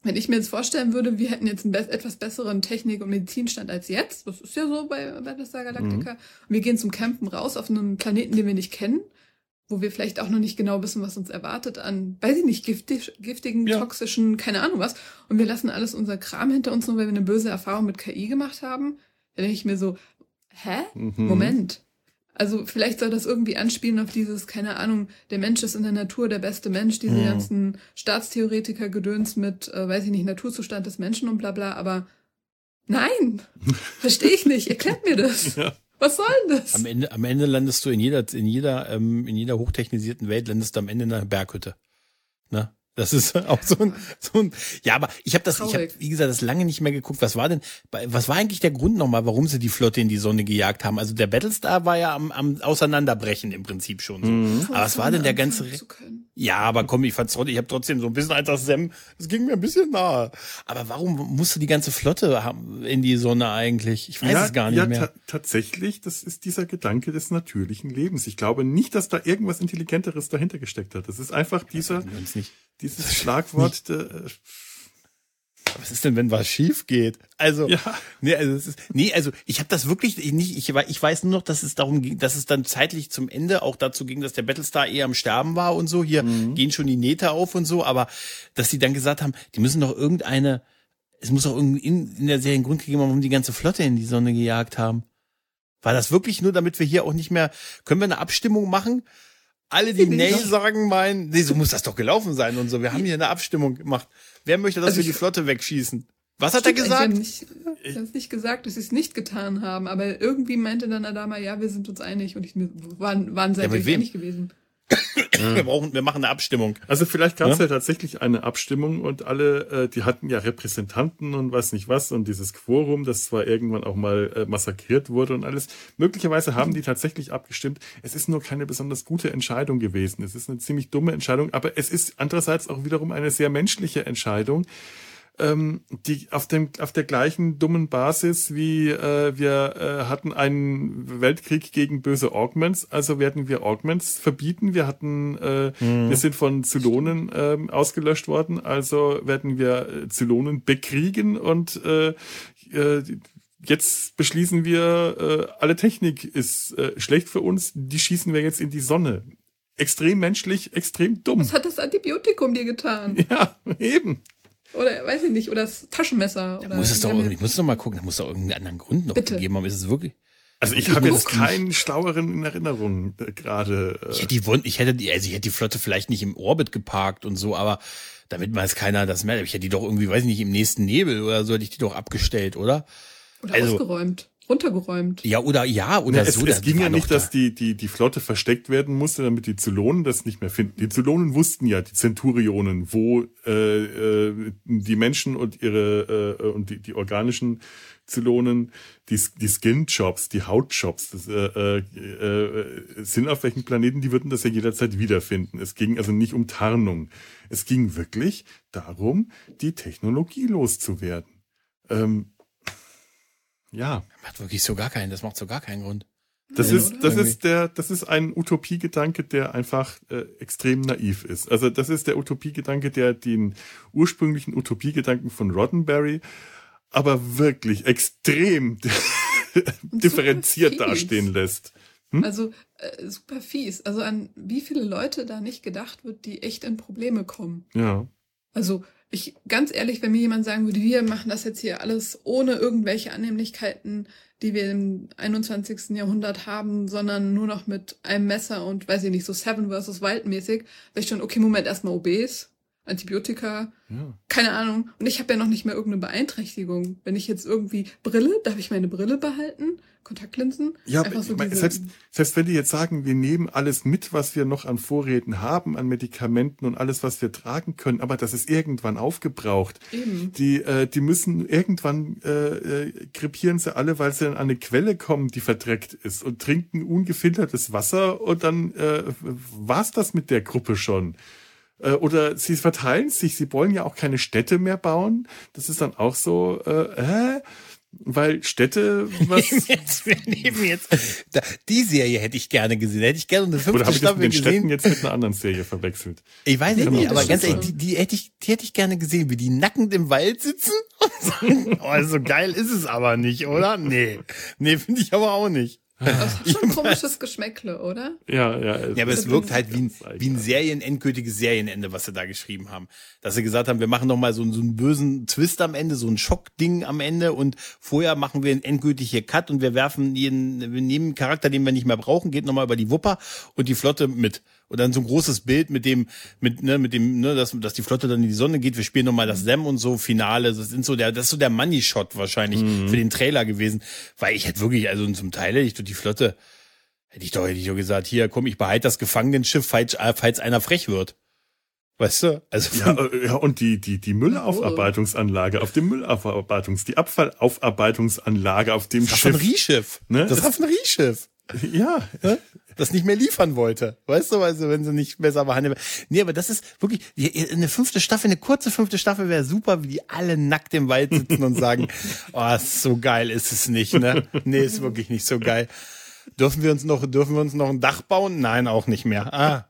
wenn ich mir jetzt vorstellen würde, wir hätten jetzt einen be etwas besseren Technik- und Medizinstand als jetzt, das ist ja so bei Battlestar Galactica, mhm. und wir gehen zum Campen raus auf einem Planeten, den wir nicht kennen, wo wir vielleicht auch noch nicht genau wissen, was uns erwartet an, weiß ich nicht, giftig, giftigen, ja. toxischen, keine Ahnung was, und wir lassen alles unser Kram hinter uns, nur weil wir eine böse Erfahrung mit KI gemacht haben, dann denke ich mir so, hä? Mhm. Moment. Also vielleicht soll das irgendwie anspielen auf dieses, keine Ahnung, der Mensch ist in der Natur der beste Mensch, diese mhm. ganzen Staatstheoretiker gedöns mit, äh, weiß ich nicht, Naturzustand des Menschen und bla bla, aber nein, [laughs] verstehe ich nicht, erklärt mir das. Ja. Was soll denn das? Am Ende, am Ende landest du in jeder, in jeder, ähm, in jeder hochtechnisierten Welt landest du am Ende in einer Berghütte. Ne? Das ist [laughs] auch so ein, so ein ja, aber ich habe das, Traurig. ich habe, wie gesagt, das lange nicht mehr geguckt. Was war denn, was war eigentlich der Grund nochmal, warum sie die Flotte in die Sonne gejagt haben? Also der Battlestar war ja am, am Auseinanderbrechen im Prinzip schon. So. Mhm. Aber was war denn der ganze? Ja, aber komm, ich fand's trotzdem, ich habe trotzdem so ein bisschen als das Sam, es ging mir ein bisschen nahe. Aber warum musste die ganze Flotte haben in die Sonne eigentlich? Ich weiß ja, es gar nicht ja, mehr. Ja, tatsächlich, das ist dieser Gedanke des natürlichen Lebens. Ich glaube nicht, dass da irgendwas Intelligenteres dahinter gesteckt hat. Das ist einfach dieser. Dieses Schlagwort. [laughs] Äh, was ist denn, wenn was schief geht? Also, ja. nee, also es ist, nee, also ich habe das wirklich nicht. Ich, ich weiß nur noch, dass es darum ging, dass es dann zeitlich zum Ende auch dazu ging, dass der Battlestar eher am Sterben war und so. Hier mhm. gehen schon die Nähte auf und so, aber dass sie dann gesagt haben, die müssen doch irgendeine, es muss auch irgendwie in, in der Serie einen Grund gegeben haben, warum die ganze Flotte in die Sonne gejagt haben. War das wirklich nur, damit wir hier auch nicht mehr, können wir eine Abstimmung machen? Alle, die Nee sagen, meinen, nee, so muss das doch gelaufen sein und so. Wir haben hier eine Abstimmung gemacht. Wer möchte, dass also wir die Flotte wegschießen? Was hat er gesagt? Ich habe nicht, nicht gesagt, dass sie es nicht getan haben, aber irgendwie meinte dann Adama, ja, wir sind uns einig und ich waren, waren seid ja, einig gewesen. Wir brauchen, wir machen eine Abstimmung. Also vielleicht gab es ja? ja? tatsächlich eine Abstimmung und alle, äh, die hatten ja Repräsentanten und weiß nicht was und dieses Quorum, das zwar irgendwann auch mal äh, massakriert wurde und alles. Möglicherweise haben die tatsächlich abgestimmt. Es ist nur keine besonders gute Entscheidung gewesen. Es ist eine ziemlich dumme Entscheidung, aber es ist andererseits auch wiederum eine sehr menschliche Entscheidung ähm, die auf dem auf der gleichen dummen Basis wie äh, wir äh, hatten einen Weltkrieg gegen böse Augments, also werden wir Augments verbieten. Wir hatten äh, mhm. wir sind von Zylonen äh, ausgelöscht worden, also werden wir äh, Zylonen bekriegen und äh, äh, jetzt beschließen wir, äh, alle Technik ist äh, schlecht für uns, die schießen wir jetzt in die Sonne. Extrem menschlich, extrem dumm. Was hat das Antibiotikum dir getan? [laughs] Ja, eben. Oder weiß ich nicht, oder das Taschenmesser. Da muss es doch irgendwie, ich muss doch mal gucken, da muss doch irgendeinen anderen Grund noch Bitte. gegeben haben. Ist es wirklich? Also ich habe jetzt keinen schlaueren in Erinnerung äh, gerade. Äh. Ich hätte die ich hätte die, also ich hätte die Flotte vielleicht nicht im Orbit geparkt und so, aber damit weiß keiner das mehr. Ich hätte die doch irgendwie, weiß ich nicht, im nächsten Nebel oder so hätte ich die doch abgestellt, oder? Oder also, ausgeräumt runtergeräumt. Ja, oder ja, oder ja, so. Es, es ging ja nicht, da. dass die, die, die Flotte versteckt werden musste, damit die Zylonen das nicht mehr finden. Die Zylonen wussten ja, die Zenturionen, wo äh, äh, die Menschen und ihre äh, und die, die organischen Zylonen, die, die Skin-Jobs, die Haut-Jobs, das, äh, äh, äh, sind auf welchen Planeten, die würden das ja jederzeit wiederfinden. Es ging also nicht um Tarnung. Es ging wirklich darum, die Technologie loszuwerden. Ähm, ja. Macht wirklich so gar keinen, das macht so gar keinen Grund. Das ja, ist, das Irgendwie. ist der, das ist ein Utopiegedanke, der einfach äh, extrem naiv ist. Also das ist der Utopiegedanke, der den ursprünglichen Utopiegedanken von Roddenberry aber wirklich extrem differenziert dastehen lässt. Hm? Also äh, super fies. Also an wie viele Leute da nicht gedacht wird, die echt in Probleme kommen. Ja. Also ich, ganz ehrlich, wenn mir jemand sagen würde, wir machen das jetzt hier alles ohne irgendwelche Annehmlichkeiten, die wir im 21. Jahrhundert haben, sondern nur noch mit einem Messer und, weiß ich nicht, so Seven versus Wild mäßig, wäre ich schon, okay, Moment, erstmal OBs, Antibiotika, ja. keine Ahnung. Und ich habe ja noch nicht mehr irgendeine Beeinträchtigung. Wenn ich jetzt irgendwie Brille, darf ich meine Brille behalten? Kontaktlinsen. Ja, so meine, selbst, selbst wenn die jetzt sagen, wir nehmen alles mit, was wir noch an Vorräten haben, an Medikamenten und alles, was wir tragen können, aber das ist irgendwann aufgebraucht. Eben. Die, äh, die müssen irgendwann äh, äh, krepieren sie alle, weil sie an eine Quelle kommen, die verdreckt ist und trinken ungefiltertes Wasser und dann äh, war's das mit der Gruppe schon äh, oder sie verteilen sich, sie wollen ja auch keine Städte mehr bauen. Das ist dann auch so, äh, äh weil Städte, was. [laughs] jetzt, wir nehmen jetzt, da, die Serie hätte ich gerne gesehen. Hätte ich gerne eine fünfte Oder habe ich das mit den gesehen. Städten jetzt mit einer anderen Serie verwechselt? Ich weiß nicht, aber ganz ehrlich, die, die, hätte ich, die hätte ich gerne gesehen, wie die nackend im Wald sitzen und sagen, [laughs] oh, so geil ist es aber nicht, oder? Nee. Nee, finde ich aber auch nicht. Das hat schon ein [laughs] komisches Geschmäckle, oder? Ja, ja. Ja, aber es wirkt halt wie ein, wie ein Serien, endgültiges Serienende, was sie da geschrieben haben. Dass sie gesagt haben, wir machen noch mal so, so einen bösen Twist am Ende, so ein Schockding am Ende und vorher machen wir einen endgültigen Cut und wir werfen jeden, wir nehmen einen Charakter, den wir nicht mehr brauchen, geht noch mal über die Wupper und die Flotte mit. Und dann so ein großes Bild mit dem, mit, ne, mit dem, ne, dass, dass die Flotte dann in die Sonne geht. Wir spielen nochmal das Sem und so Finale. Das sind so der, das ist so der Money Shot wahrscheinlich mhm. für den Trailer gewesen. Weil ich hätte wirklich, also zum Teil hätte ich die Flotte, hätte ich doch, hätte ich doch gesagt, hier, komm, ich behalte das Gefangenenschiff, falls, äh, falls einer frech wird. Weißt du? Also ja, äh, ja, und die, die, die Müllaufarbeitungsanlage auf dem Müllaufarbetungs, die Abfallaufarbeitungsanlage auf dem das Schiff. Das Raffinerieschiff. Ne? Das Raffinerieschiff. Ja. Das nicht mehr liefern wollte. Weißt du, also wenn sie nicht besser behandeln. Nee, aber das ist wirklich, eine fünfte Staffel, eine kurze fünfte Staffel wäre super, wie die alle nackt im Wald sitzen und sagen, [laughs] oh, so geil ist es nicht, ne? Nee, ist wirklich nicht so geil. Dürfen wir uns noch, dürfen wir uns noch ein Dach bauen? Nein, auch nicht mehr. Ah.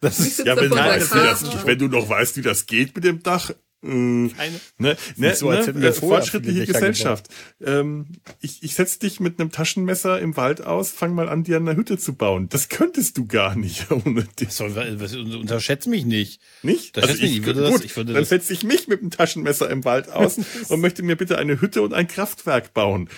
Das ist, ja, wenn, das, wenn du noch weißt, wie das geht mit dem Dach, äh, Keine. Ne, ne, so, als hätten wir ne, fortschrittliche Gesellschaft. Ähm, ich ich setz dich mit einem Taschenmesser im Wald aus, fang mal an, dir eine Hütte zu bauen. Das könntest du gar nicht [laughs] ohne dich. So, was, unterschätz mich nicht. Nicht? Also ich, würde gut, das, ich würde dann setze ich mich mit einem Taschenmesser im Wald aus [laughs] und möchte mir bitte eine Hütte und ein Kraftwerk bauen.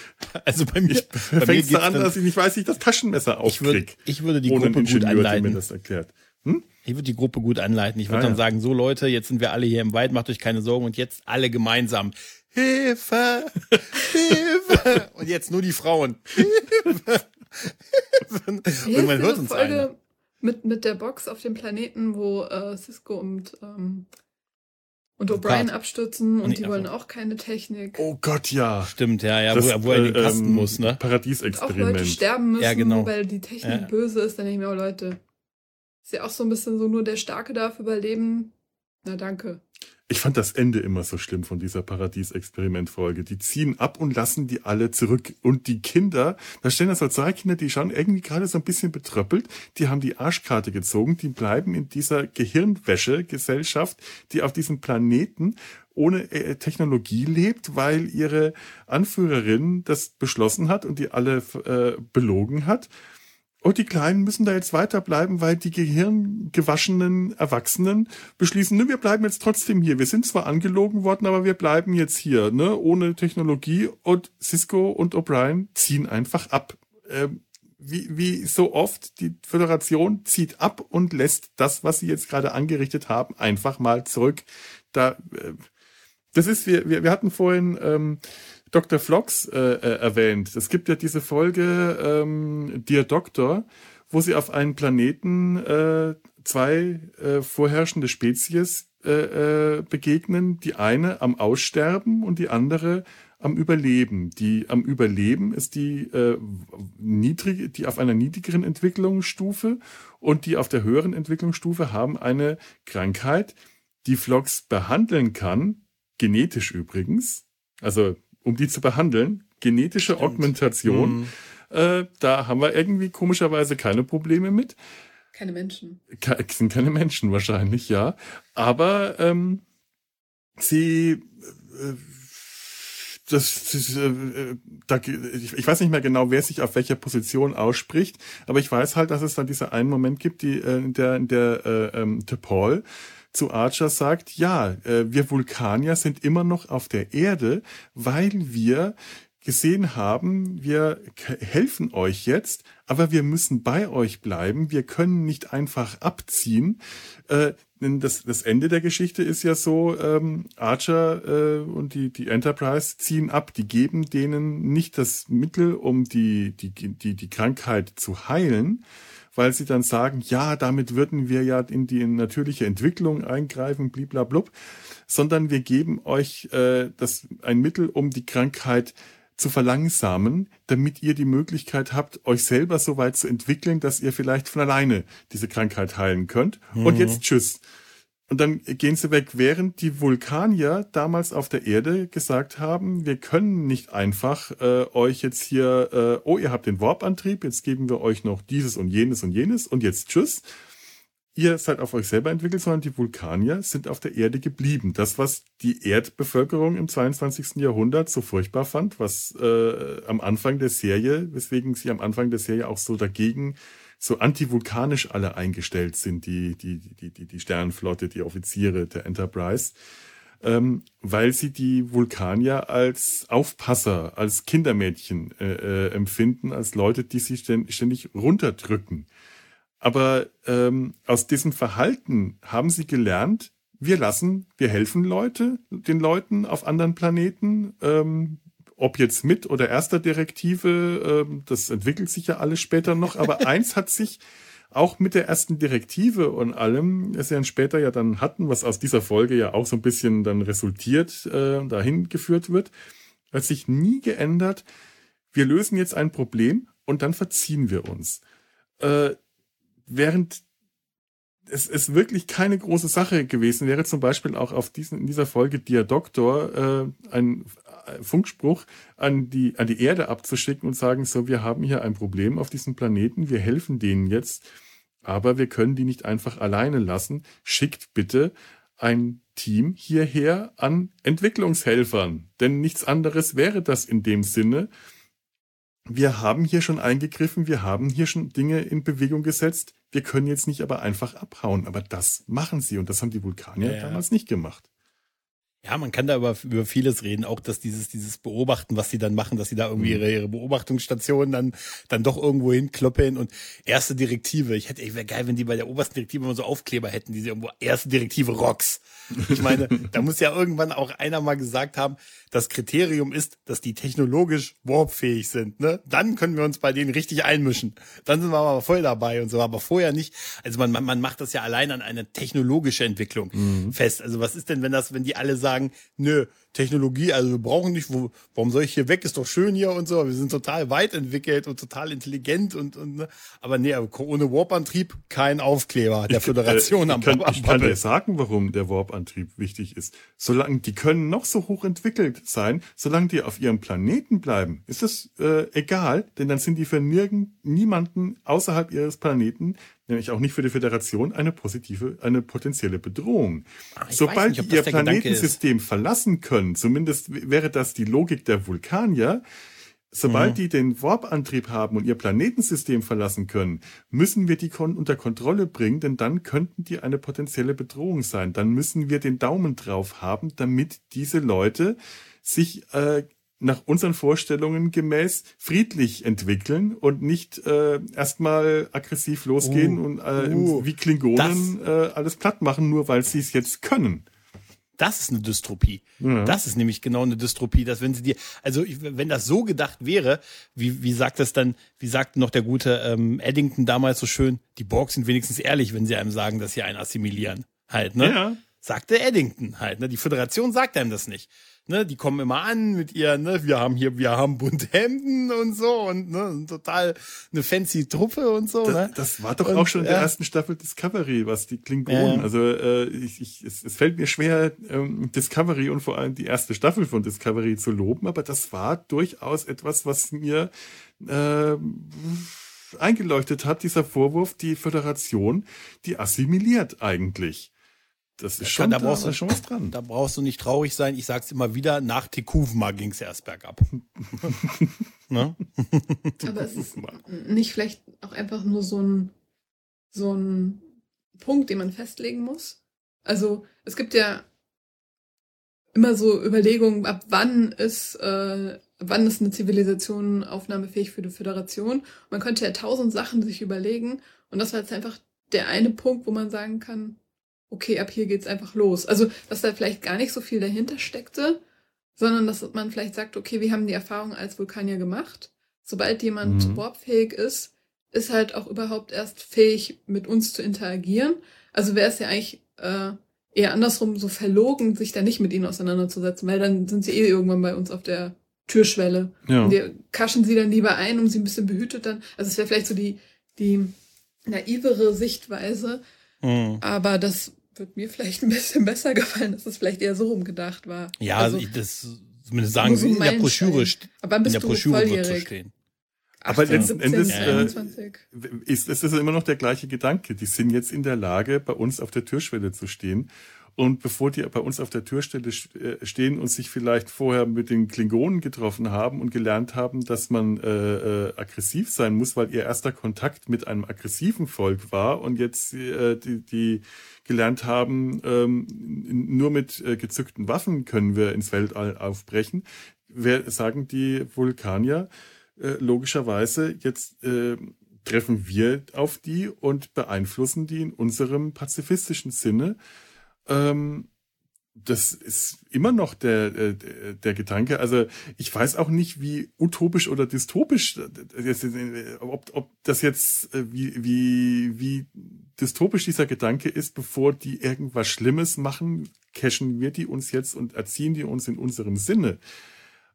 Also bei mir, fängt es an, dass ich nicht weiß, wie ich das Taschenmesser aufkrieg. Ich würde, ich würde die Gruppe gut anleiten. Mir das erklärt. Hm? Ich würde die Gruppe gut anleiten. Ich würde ah, dann ja. sagen, so Leute, jetzt sind wir alle hier im Wald, macht euch keine Sorgen und jetzt alle gemeinsam. Hilfe! Hilfe! [laughs] Und jetzt nur die Frauen. Hilfe! Und man hört uns Folge, Mit, mit der Box auf dem Planeten, wo äh, Cisco und, ähm, und O'Brien abstürzen und die wollen auch keine Technik. Oh Gott, ja. Stimmt, ja, ja, das, wo, wo er in den Kasten ähm, muss, ne? Paradiesexperiment. Auch Leute sterben müssen, ja, genau. weil die Technik ja. böse ist, dann denke ich mir, oh Leute, ist ja auch so ein bisschen so, nur der Starke darf überleben. Na, danke. Ich fand das Ende immer so schlimm von dieser Paradies-Experiment-Folge. Die ziehen ab und lassen die alle zurück. Und die Kinder, da stehen da so zwei Kinder, die schauen irgendwie gerade so ein bisschen betröppelt. Die haben die Arschkarte gezogen. Die bleiben in dieser Gehirnwäsche-Gesellschaft, die auf diesem Planeten ohne äh, Technologie lebt, weil ihre Anführerin das beschlossen hat und die alle äh, belogen hat. Und die Kleinen müssen da jetzt weiterbleiben, weil die gehirngewaschenen Erwachsenen beschließen, ne, wir bleiben jetzt trotzdem hier. Wir sind zwar angelogen worden, aber wir bleiben jetzt hier, ne, ohne Technologie. Und Cisco und O'Brien ziehen einfach ab. Ähm, wie, wie so oft, die Föderation zieht ab und lässt das, was sie jetzt gerade angerichtet haben, einfach mal zurück. Da, äh, das ist, wir, wir, wir hatten vorhin ähm, Dr. Flox äh, äh, erwähnt. Es gibt ja diese Folge ähm, Dear Doctor, wo sie auf einen Planeten äh, zwei äh, vorherrschende Spezies äh, äh, begegnen. Die eine am Aussterben und die andere am Überleben. Die am Überleben ist die äh, niedrige, die auf einer niedrigeren Entwicklungsstufe und die auf der höheren Entwicklungsstufe haben eine Krankheit, die Flox behandeln kann, genetisch übrigens. Also um die zu behandeln. Genetische Stimmt. Augmentation. Mhm. Äh, da haben wir irgendwie komischerweise keine Probleme mit. Keine Menschen. Ke sind keine Menschen wahrscheinlich, ja. Aber ähm, sie äh, das, das äh, da, ich, ich weiß nicht mehr genau, wer sich auf welcher Position ausspricht, aber ich weiß halt, dass es dann dieser einen Moment gibt, die, äh, in der, in der äh, ähm, Paul zu Archer sagt, ja, äh, wir Vulkanier sind immer noch auf der Erde, weil wir gesehen haben, wir helfen euch jetzt, aber wir müssen bei euch bleiben. Wir können nicht einfach abziehen. Äh, das, das Ende der Geschichte ist ja so, ähm, Archer äh, und die, die Enterprise ziehen ab. Die geben denen nicht das Mittel, um die, die, die, die Krankheit zu heilen, weil sie dann sagen, ja, damit würden wir ja in die natürliche Entwicklung eingreifen, bliblablub, sondern wir geben euch äh, das ein Mittel, um die Krankheit zu verlangsamen, damit ihr die Möglichkeit habt, euch selber so weit zu entwickeln, dass ihr vielleicht von alleine diese Krankheit heilen könnt. Mhm. Und jetzt tschüss. Und dann gehen sie weg, während die Vulkanier damals auf der Erde gesagt haben, wir können nicht einfach äh, euch jetzt hier, äh, oh, ihr habt den Warp-Antrieb, jetzt geben wir euch noch dieses und jenes und jenes und jetzt tschüss. Ihr seid auf euch selber entwickelt, sondern die Vulkanier sind auf der Erde geblieben. Das, was die Erdbevölkerung im 22. Jahrhundert so furchtbar fand, was äh, am Anfang der Serie, weswegen sie am Anfang der Serie auch so dagegen so antivulkanisch alle eingestellt sind, die, die, die, die, die Sternenflotte, die Offiziere der Enterprise, ähm, weil sie die Vulkanier als Aufpasser, als Kindermädchen äh, äh, empfinden, als Leute, die sie ständig runterdrücken. Aber ähm, aus diesem Verhalten haben sie gelernt, wir lassen, wir helfen Leute, den Leuten auf anderen Planeten, ähm, ob jetzt mit oder erster Direktive, ähm, das entwickelt sich ja alles später noch. Aber [laughs] eins hat sich auch mit der ersten Direktive und allem, es ja später ja dann hatten, was aus dieser Folge ja auch so ein bisschen dann resultiert, äh, dahin geführt wird, hat sich nie geändert. Wir lösen jetzt ein Problem und dann verziehen wir uns. Äh, während es ist wirklich keine große Sache gewesen wäre, zum Beispiel auch auf diesen, in dieser Folge Dear Doctor äh, ein Funkspruch an die, an die Erde abzuschicken und sagen, so, wir haben hier ein Problem auf diesem Planeten, wir helfen denen jetzt, aber wir können die nicht einfach alleine lassen. Schickt bitte ein Team hierher an Entwicklungshelfern, denn nichts anderes wäre das in dem Sinne. Wir haben hier schon eingegriffen, wir haben hier schon Dinge in Bewegung gesetzt. Wir können jetzt nicht aber einfach abhauen. Aber das machen sie und das haben die Vulkanier ja, ja. damals nicht gemacht. Ja, man kann da über, über vieles reden, auch dass dieses, dieses Beobachten, was sie dann machen, dass sie da irgendwie mhm. ihre, ihre Beobachtungsstationen dann, dann doch irgendwo hinkloppeln und erste Direktive. Ich hätte, ey, wäre geil, wenn die bei der obersten Direktive immer so Aufkleber hätten, die sie irgendwo erste Direktive Rocks. Ich meine, da muss ja irgendwann auch einer mal gesagt haben, das Kriterium ist, dass die technologisch warpfähig sind, ne? Dann können wir uns bei denen richtig einmischen. Dann sind wir aber voll dabei und so, aber vorher nicht. Also man, man, man macht das ja allein an eine technologische Entwicklung mhm. fest. Also was ist denn, wenn das, wenn die alle sagen, nö, Technologie, also wir brauchen nicht, wo, warum soll ich hier weg? Ist doch schön hier und so. Wir sind total weit entwickelt und total intelligent und, und ne? aber nee, ohne Warp-Antrieb kein Aufkleber der Föderation äh, am Ich kann, ich kann dir sagen, warum der Warp-Antrieb wichtig ist. Solange die können noch so hoch entwickelt sein, solange die auf ihrem Planeten bleiben, ist das äh, egal, denn dann sind die für nirgend niemanden außerhalb ihres Planeten nämlich auch nicht für die Föderation, eine positive, eine potenzielle Bedrohung. Ach, Sobald nicht, die ihr Planetensystem verlassen können, zumindest wäre das die Logik der Vulkanier, Sobald mhm. die den Warp-Antrieb haben und ihr Planetensystem verlassen können, müssen wir die kon unter Kontrolle bringen, denn dann könnten die eine potenzielle Bedrohung sein. Dann müssen wir den Daumen drauf haben, damit diese Leute sich äh, nach unseren Vorstellungen gemäß friedlich entwickeln und nicht äh, erstmal aggressiv losgehen uh, und äh, uh, wie Klingonen das, äh, alles platt machen, nur weil sie es jetzt können. Das ist eine Dystropie. Ja. Das ist nämlich genau eine Dystropie, dass wenn sie dir, also wenn das so gedacht wäre, wie, wie sagt das dann, wie sagt noch der gute ähm, Eddington damals so schön, die Borgs sind wenigstens ehrlich, wenn sie einem sagen, dass sie einen assimilieren. Halt, ne? Ja. Sagte Eddington halt, ne? Die Föderation sagt einem das nicht ne, die kommen immer an mit ihr, ne, wir haben hier, wir haben bunte Hemden und so und ne, total eine fancy Truppe und so. Das, ne? das war doch und, auch schon in der ersten Staffel Discovery, was die Klingonen. Ja. Also äh, ich, ich, es, es fällt mir schwer, ähm, Discovery und vor allem die erste Staffel von Discovery zu loben, aber das war durchaus etwas, was mir äh, eingeleuchtet hat, dieser Vorwurf, die Föderation, die assimiliert eigentlich. Das ist schon, da, da brauchst du schon was dran. Da brauchst du nicht traurig sein. Ich sag's immer wieder, nach Tekuvma ging's erst bergab. [laughs] ne? Aber es ist nicht vielleicht auch einfach nur so ein, so ein Punkt, den man festlegen muss. Also, es gibt ja immer so Überlegungen, ab wann ist, äh, wann ist eine Zivilisation aufnahmefähig für die Föderation. man könnte ja tausend Sachen sich überlegen. Und das war jetzt einfach der eine Punkt, wo man sagen kann, okay, ab hier geht's einfach los. Also, dass da vielleicht gar nicht so viel dahinter steckte, sondern dass man vielleicht sagt, okay, wir haben die Erfahrung als Vulkanier gemacht. Sobald jemand mhm. warpfähig ist, ist halt auch überhaupt erst fähig, mit uns zu interagieren. Also wäre es ja eigentlich äh, eher andersrum so verlogen, sich da nicht mit ihnen auseinanderzusetzen, weil dann sind sie eh irgendwann bei uns auf der Türschwelle. Ja. Und wir kaschen sie dann lieber ein, um sie ein bisschen behütet dann. Also es wäre vielleicht so die, die naivere Sichtweise. Mhm. Aber das wird mir vielleicht ein bisschen besser gefallen, dass es vielleicht eher so rumgedacht war. Ja, also, das zumindest sagen sie in der Broschüre, Aber in der Broschüre wird so stehen. Aber letzten Endes äh, ist, ist es immer noch der gleiche Gedanke. Die sind jetzt in der Lage, bei uns auf der Türschwelle zu stehen und bevor die bei uns auf der Türstelle äh, stehen und sich vielleicht vorher mit den Klingonen getroffen haben und gelernt haben, dass man äh, äh, aggressiv sein muss, weil ihr erster Kontakt mit einem aggressiven Volk war und jetzt äh, die, die gelernt haben, ähm, nur mit äh, gezückten Waffen können wir ins Weltall aufbrechen, wer, sagen die Vulkanier äh, logischerweise jetzt äh, treffen wir auf die und beeinflussen die in unserem pazifistischen Sinne ähm, das ist immer noch der, der, äh, der Gedanke. Also ich weiß auch nicht, wie utopisch oder dystopisch, ob, ob das jetzt, äh, wie, wie, wie dystopisch dieser Gedanke ist, bevor die irgendwas Schlimmes machen, cashen wir die uns jetzt und erziehen die uns in unserem Sinne.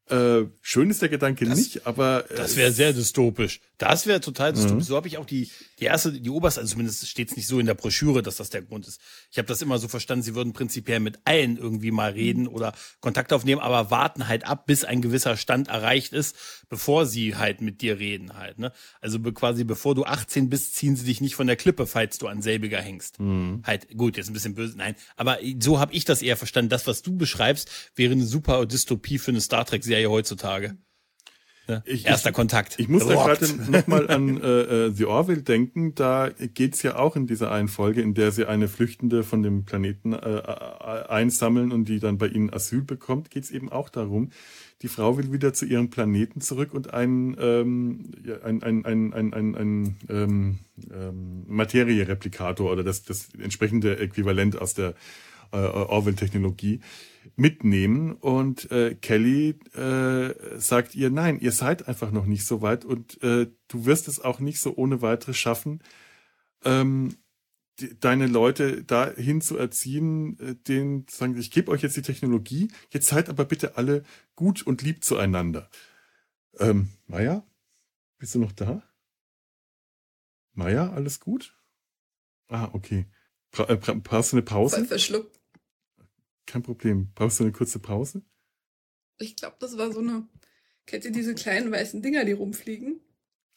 Äh, schön ist der Gedanke das, nicht, aber. Äh, das wäre sehr dystopisch. Das wäre total dystopisch. Mhm. So habe ich auch die, die erste, die oberste, also zumindest steht es nicht so in der Broschüre, dass das der Grund ist. Ich habe das immer so verstanden, sie würden prinzipiell mit allen irgendwie mal reden mhm. oder Kontakt aufnehmen, aber warten halt ab, bis ein gewisser Stand erreicht ist, bevor sie halt mit dir reden halt. Ne? Also quasi bevor du 18 bist, ziehen sie dich nicht von der Klippe, falls du an selbiger hängst. Mhm. Halt, gut, jetzt ein bisschen böse, nein. Aber so habe ich das eher verstanden. Das, was du beschreibst, wäre eine super Dystopie für eine Star Trek-Serie Serie heutzutage. Ne? Ich, Erster ich, Kontakt. Ich muss Rockt. da gerade nochmal an äh, äh, The Orville denken. Da geht's ja auch in dieser einen Folge, in der sie eine Flüchtende von dem Planeten äh, äh, einsammeln und die dann bei ihnen Asyl bekommt, geht's eben auch darum, die Frau will wieder zu ihrem Planeten zurück und ein, ähm, ein, ein, ein, ein, ein, ein ähm, ähm, Materie-Replikator oder das, das entsprechende Äquivalent aus der äh, Orwell-Technologie mitnehmen. Und äh, Kelly äh, sagt ihr, nein, ihr seid einfach noch nicht so weit und äh, du wirst es auch nicht so ohne weiteres schaffen, ähm, die, deine Leute dahin zu erziehen, äh, den sagen, ich gebe euch jetzt die Technologie, jetzt seid aber bitte alle gut und lieb zueinander. Ähm, Maya, bist du noch da? Maya, alles gut? Ah, okay. Äh, brauchst du eine Pause? Voll verschluckt. Kein Problem. Brauchst du eine kurze Pause? Ich glaube, das war so eine. Kennt ihr diese kleinen weißen Dinger, die rumfliegen?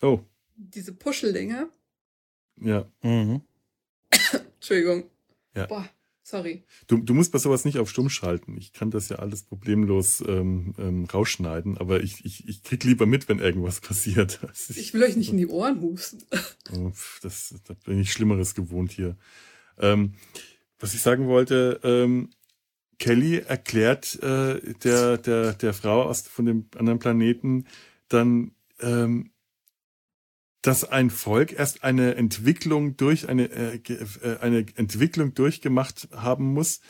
Oh. Diese Puscheldinger? Ja. Mhm. Entschuldigung. Ja. Boah, sorry. Du, du musst bei sowas nicht auf stumm schalten. Ich kann das ja alles problemlos ähm, ähm, rausschneiden, aber ich, ich, ich krieg lieber mit, wenn irgendwas passiert. [laughs] ich will euch nicht in die Ohren husten. [laughs] Oh, das, da bin ich Schlimmeres gewohnt hier. Ähm, was ich sagen wollte, ähm, Kelly erklärt äh, der, der, der Frau aus, von dem anderen Planeten dann, ähm, dass ein Volk erst eine Entwicklung durch eine, äh, äh, eine Entwicklung durchgemacht haben muss,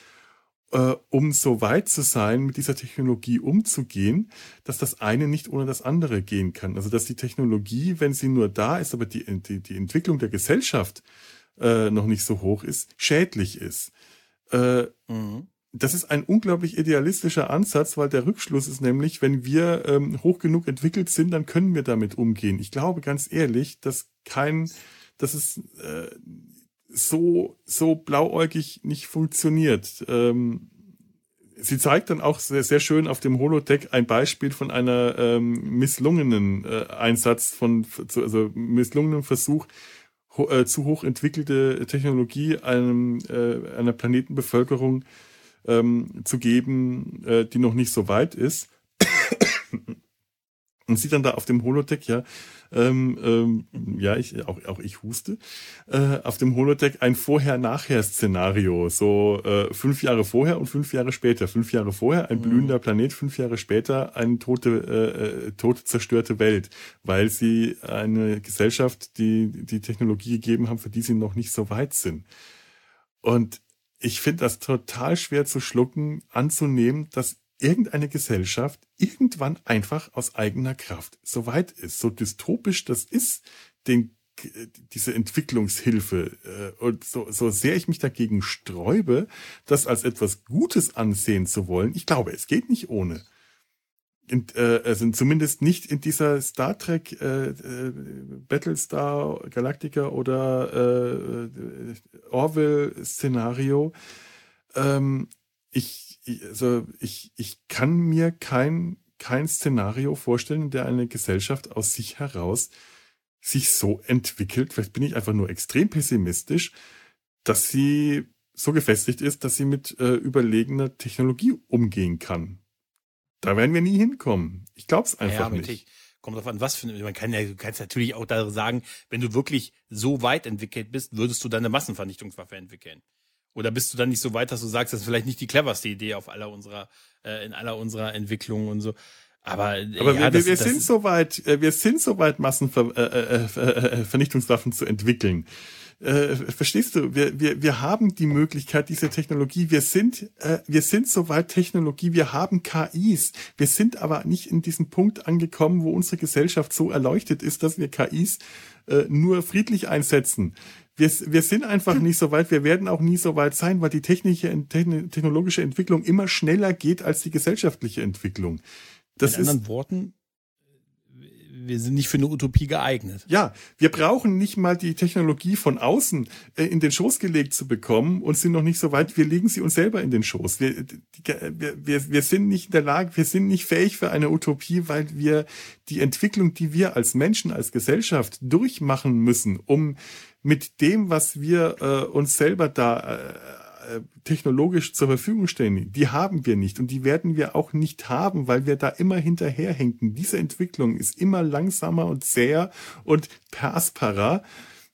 äh, um so weit zu sein, mit dieser Technologie umzugehen, dass das eine nicht ohne das andere gehen kann. Also dass die Technologie, wenn sie nur da ist, aber die, die, die Entwicklung der Gesellschaft äh, noch nicht so hoch ist, schädlich ist. Äh, mhm das ist ein unglaublich idealistischer Ansatz, weil der Rückschluss ist nämlich, wenn wir ähm, hoch genug entwickelt sind, dann können wir damit umgehen. Ich glaube ganz ehrlich, dass kein, dass es äh, so so blauäugig nicht funktioniert. Ähm, sie zeigt dann auch sehr, sehr schön auf dem Holodeck ein Beispiel von einer ähm, misslungenen äh, Einsatz von also misslungenen Versuch ho äh, zu hoch entwickelte Technologie einem äh, einer Planetenbevölkerung ähm, zu geben, äh, die noch nicht so weit ist. Und sieht dann da auf dem Holodeck, ja, ähm, ähm, ja, ich, auch, auch ich huste, äh, auf dem Holodeck ein Vorher-Nachher-Szenario. So äh, fünf Jahre vorher und fünf Jahre später. Fünf Jahre vorher ein mhm. blühender Planet, fünf Jahre später eine tote, äh, äh, tote, zerstörte Welt, weil sie eine Gesellschaft, die die Technologie gegeben haben, für die sie noch nicht so weit sind. Und ich finde das total schwer zu schlucken, anzunehmen, dass irgendeine Gesellschaft irgendwann einfach aus eigener Kraft so weit ist. So dystopisch das ist, den, diese Entwicklungshilfe. Äh, und so, so sehr ich mich dagegen sträube, das als etwas Gutes ansehen zu wollen, ich glaube, es geht nicht ohne in, äh, also zumindest nicht in dieser Star Trek äh, äh, Battlestar Galactica oder äh, Orwell Szenario. Ähm, ich, also ich, ich kann mir kein, kein Szenario vorstellen, in der eine Gesellschaft aus sich heraus sich so entwickelt, vielleicht bin ich einfach nur extrem pessimistisch, dass sie so gefestigt ist, dass sie mit äh, überlegener Technologie umgehen kann. Da werden wir nie hinkommen. Ich glaube es einfach ja, nicht. Kommt drauf an, was für eine, man kann ja, du kannst natürlich auch da sagen, wenn du wirklich so weit entwickelt bist, würdest du dann eine Massenvernichtungswaffe entwickeln. Oder bist du dann nicht so weit, dass du sagst, das ist vielleicht nicht die cleverste Idee auf aller unserer, äh, in aller unserer Entwicklungen und so. Aber, Aber ja, wir, das, wir das sind so weit, äh, wir sind so weit, Massenvernichtungswaffen äh, äh, äh, zu entwickeln. Äh, verstehst du? Wir, wir, wir haben die Möglichkeit, diese Technologie. Wir sind, äh, wir sind soweit Technologie. Wir haben KIs. Wir sind aber nicht in diesem Punkt angekommen, wo unsere Gesellschaft so erleuchtet ist, dass wir KIs äh, nur friedlich einsetzen. Wir, wir sind einfach nicht so weit. Wir werden auch nie so weit sein, weil die technische, technologische Entwicklung immer schneller geht als die gesellschaftliche Entwicklung. Das Mit anderen Worten, wir sind nicht für eine Utopie geeignet. Ja, wir brauchen nicht mal die Technologie von außen äh, in den Schoß gelegt zu bekommen und sind noch nicht so weit. Wir legen sie uns selber in den Schoß. Wir, wir, wir, wir sind nicht in der Lage, wir sind nicht fähig für eine Utopie, weil wir die Entwicklung, die wir als Menschen, als Gesellschaft durchmachen müssen, um mit dem, was wir äh, uns selber da äh, technologisch zur Verfügung stehen, die haben wir nicht und die werden wir auch nicht haben, weil wir da immer hinterherhinken. Diese Entwicklung ist immer langsamer und zäher und per aspera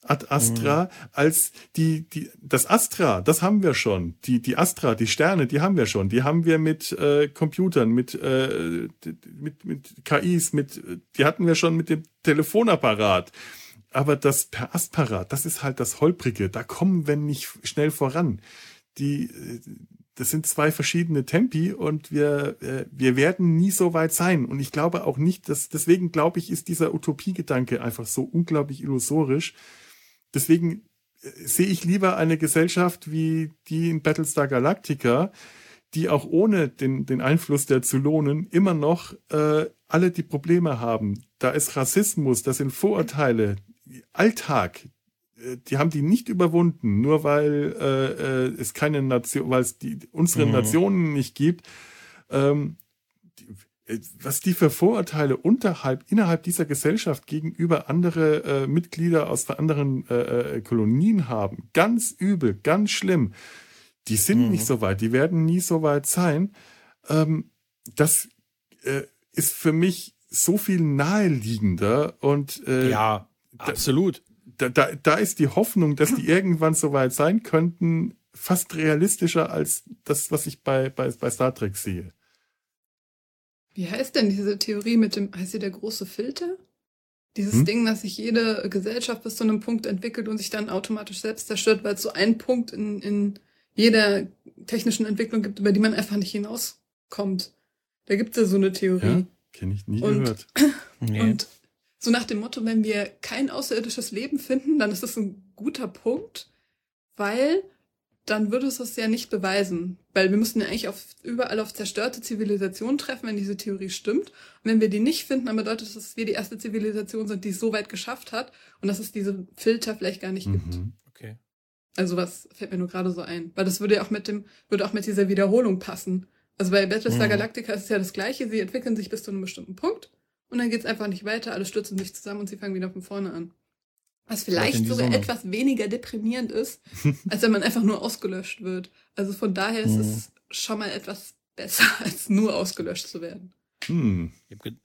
ad astra mhm. als die die das Astra das haben wir schon. Die die Astra die Sterne die haben wir schon. Die haben wir mit äh, Computern mit äh, mit mit KIs mit die hatten wir schon mit dem Telefonapparat. Aber das per Aspara das ist halt das holprige. Da kommen wir nicht schnell voran die das sind zwei verschiedene Tempi und wir äh, wir werden nie so weit sein und ich glaube auch nicht dass deswegen glaube ich ist dieser Utopiegedanke einfach so unglaublich illusorisch Deswegen äh, sehe ich lieber eine Gesellschaft wie die in Battlestar Galactica, die auch ohne den, den Einfluss der Zylonen immer noch äh, alle die Probleme haben. Da ist Rassismus, das sind Vorurteile, Alltag, die haben die nicht überwunden, nur weil äh, äh, es keine Nation, weil es die unsere mhm. Nationen nicht gibt. Ähm, äh, was die für Vorurteile unterhalb, innerhalb dieser Gesellschaft gegenüber andere äh, Mitglieder aus anderen äh, äh, Kolonien haben. Ganz übel, ganz schlimm. Die sind mhm. nicht so weit, die werden nie so weit sein. Ähm, das äh, ist für mich so viel naheliegender und äh, ja, absolut. Da, da, da ist die Hoffnung, dass die irgendwann so weit sein könnten, fast realistischer als das, was ich bei, bei, bei Star Trek sehe. Wie heißt denn diese Theorie mit dem, heißt sie der große Filter? Dieses hm? Ding, dass sich jede Gesellschaft bis zu einem Punkt entwickelt und sich dann automatisch selbst zerstört, weil es so einen Punkt in, in jeder technischen Entwicklung gibt, über die man einfach nicht hinauskommt. Da gibt es ja so eine Theorie. Ja, kenne ich nie und, gehört. [clears throat] nee. Und so nach dem Motto, wenn wir kein außerirdisches Leben finden, dann ist das ein guter Punkt, weil dann würde es das ja nicht beweisen. Weil wir müssten ja eigentlich auf, überall auf zerstörte Zivilisationen treffen, wenn diese Theorie stimmt. Und wenn wir die nicht finden, dann bedeutet das, dass wir die erste Zivilisation sind, die es so weit geschafft hat und dass es diese Filter vielleicht gar nicht mhm. gibt. Okay. Also was fällt mir nur gerade so ein. Weil das würde ja auch mit dem, würde auch mit dieser Wiederholung passen. Also bei Battlestar mhm. Galactica ist es ja das Gleiche. Sie entwickeln sich bis zu einem bestimmten Punkt und dann geht's einfach nicht weiter. Alle stürzen sich zusammen und sie fangen wieder von vorne an. Was vielleicht sogar Sonne. etwas weniger deprimierend ist, [laughs] als wenn man einfach nur ausgelöscht wird. Also von daher ist mhm. es schon mal etwas besser, [laughs] als nur ausgelöscht zu werden. Hm. Ich habe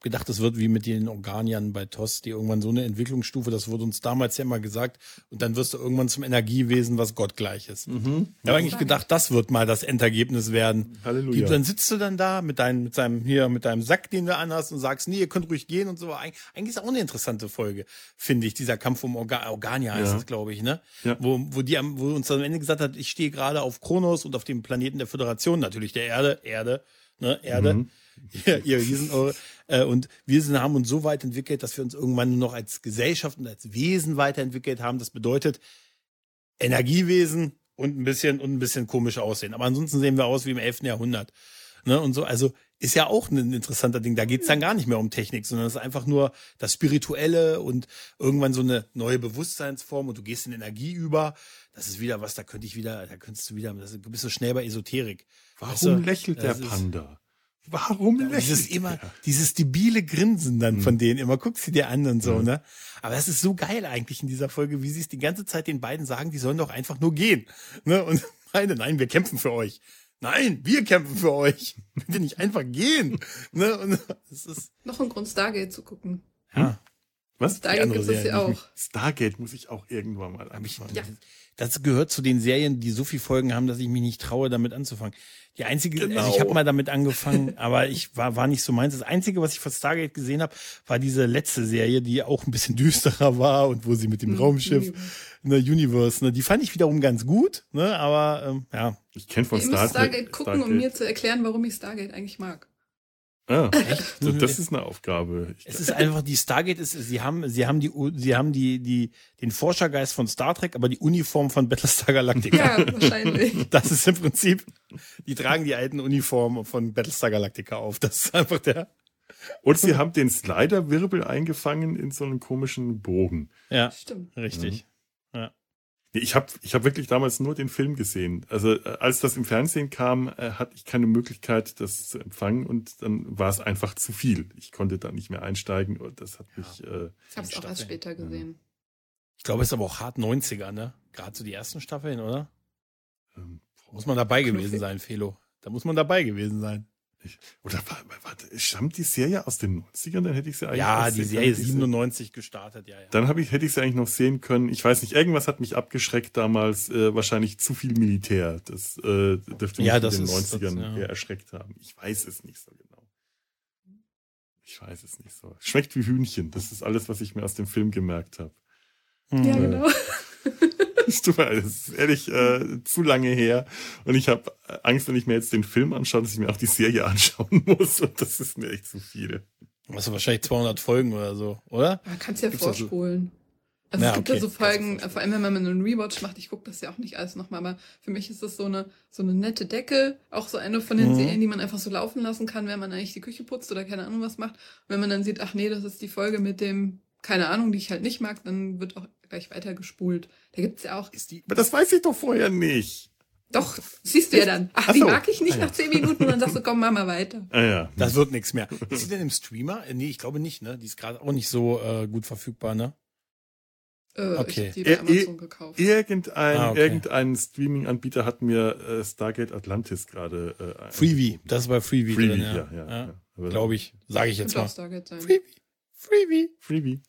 gedacht, es wird wie mit den Organiern bei TOS, die irgendwann so eine Entwicklungsstufe, das wurde uns damals ja immer gesagt, und dann wirst du irgendwann zum Energiewesen, was Gott gleich ist. Mhm. Ich habe eigentlich gedacht, das wird mal das Endergebnis werden. Halleluja. Dann sitzt du dann da mit deinem, mit deinem, hier, mit deinem Sack, den du anhast und sagst, nee, ihr könnt ruhig gehen und so. Eig eigentlich ist auch eine interessante Folge, finde ich, dieser Kampf um Orga Organia heißt ja. das, glaube ich, ne? Ja. Wo, wo die am, wo uns am Ende gesagt hat, ich stehe gerade auf Kronos und auf dem Planeten der Föderation, natürlich der Erde, Erde, ne, Erde. Mhm. Ja, ihr Riesen, äh, und wir sind, haben uns so weit entwickelt, dass wir uns irgendwann nur noch als Gesellschaft und als Wesen weiterentwickelt haben. Das bedeutet Energiewesen und ein bisschen und ein bisschen komisch aussehen. Aber ansonsten sehen wir aus wie im 11. Jahrhundert. Ne, und so, also ist ja auch ein interessanter Ding. Da geht's dann gar nicht mehr um Technik, sondern es ist einfach nur das Spirituelle und irgendwann so eine neue Bewusstseinsform und du gehst in Energie über. Das ist wieder was, da könnte ich wieder, da könntest du wieder, du bist so schnell bei Esoterik. Warum weißt du? lächelt der Panda? Warum ja, Dieses immer, dieses debile Grinsen dann mhm. von denen immer, guck sie dir an und so, mhm. ne? Aber das ist so geil eigentlich in dieser Folge, wie sie es die ganze Zeit den beiden sagen, die sollen doch einfach nur gehen, ne? Und [laughs] meine, nein, wir kämpfen für euch. Nein, wir kämpfen für euch. [laughs] Bitte nicht einfach gehen, ne? Und [laughs] das ist noch ein Grund Stargate zu gucken. Ja. Was? Stargate gibt es ja auch. Stargate muss ich auch irgendwann mal anschauen. Ja. Das gehört zu den Serien, die so viele Folgen haben, dass ich mich nicht traue, damit anzufangen. Die einzige, genau. also ich habe mal damit angefangen, [laughs] aber ich war, war nicht so meins. Das Einzige, was ich von Stargate gesehen habe, war diese letzte Serie, die auch ein bisschen [laughs] düsterer war und wo sie mit dem mhm. Raumschiff, ne, Universe, ne, die fand ich wiederum ganz gut, ne, aber ähm, ja. Ich kenne von Star Trek. Stargate gucken, Stargate. um mir zu erklären, warum ich Stargate eigentlich mag. Ah, [laughs] echt? Das ist eine Aufgabe. Ich es ist einfach die Stargate ist, sie haben, sie haben die, sie haben die, die, den Forschergeist von Star Trek, aber die Uniform von Battlestar Galactica. Ja, wahrscheinlich. [laughs] Das ist im Prinzip, die tragen die alten Uniformen von Battlestar Galactica auf. Das ist einfach der. Und sie haben den Slider-Wirbel eingefangen in so einen komischen Bogen. Ja, stimmt. Richtig. Mhm. Ja. Ich habe ich hab wirklich damals nur den Film gesehen. Also äh, als das im Fernsehen kam, äh, hatte ich keine Möglichkeit, das zu empfangen und dann war es einfach zu viel. Ich konnte da nicht mehr einsteigen und das hat ja. mich. Äh, ich habe es auch erst später gesehen. Ich glaube, es ist aber auch hart 90er, ne? Gerade so die ersten Staffeln, oder? Ähm, muss man dabei gewesen sein, Felo. Da muss man dabei gewesen sein. Ich, oder warte, stammt die Serie aus den 90ern? Dann hätte ich sie eigentlich. Ja, die Serie 97 gestartet, ja, ja. Dann habe ich, hätte ich sie eigentlich noch sehen können. Ich weiß nicht, irgendwas hat mich abgeschreckt damals, äh, wahrscheinlich zu viel Militär. Das äh, dürfte mich ja, in den 90ern das, ja. eher erschreckt haben. Ich weiß es nicht so genau. Ich weiß es nicht so. Schmeckt wie Hühnchen. Das ist alles, was ich mir aus dem Film gemerkt habe. Ja, hm. genau. [laughs] Es tut mir leid, das ist ehrlich äh, zu lange her. Und ich habe Angst, wenn ich mir jetzt den Film anschaue, dass ich mir auch die Serie anschauen [laughs] muss. Und das ist mir echt zu viel. Sind wahrscheinlich 200 Folgen oder so, oder? Man kann es ja Gibt's vorspulen. Also ja, es gibt okay. ja so Folgen, vor allem wenn man einen Rewatch macht, ich gucke das ja auch nicht alles nochmal, aber für mich ist das so eine so eine nette Decke, auch so eine von den mhm. Serien, die man einfach so laufen lassen kann, wenn man eigentlich die Küche putzt oder keine Ahnung was macht. Und wenn man dann sieht, ach nee, das ist die Folge mit dem, keine Ahnung, die ich halt nicht mag, dann wird auch gleich weiter gespult. Da gibt's ja auch. Ist die, aber das weiß ich doch vorher nicht. Doch, siehst du ja dann. Ach, Ach die so. mag ich nicht ah, ja. nach zehn Minuten und dann sagst du, komm, mach mal weiter. Ah, ja. Das wird nichts mehr. Ist sie denn im Streamer? Äh, nee, ich glaube nicht, ne? Die ist gerade auch nicht so äh, gut verfügbar, ne? Äh, okay. Ich die bei Amazon gekauft. Irgendein, ah, okay. irgendein Streaming-Anbieter hat mir äh, Stargate Atlantis gerade. Äh, Freebie, das bei Freebie, Freebie drin, ja. ja, ja, ja. ja. Glaube ich, sage ich jetzt mal. Stargate sein. Freebie, Freebie, Freebie.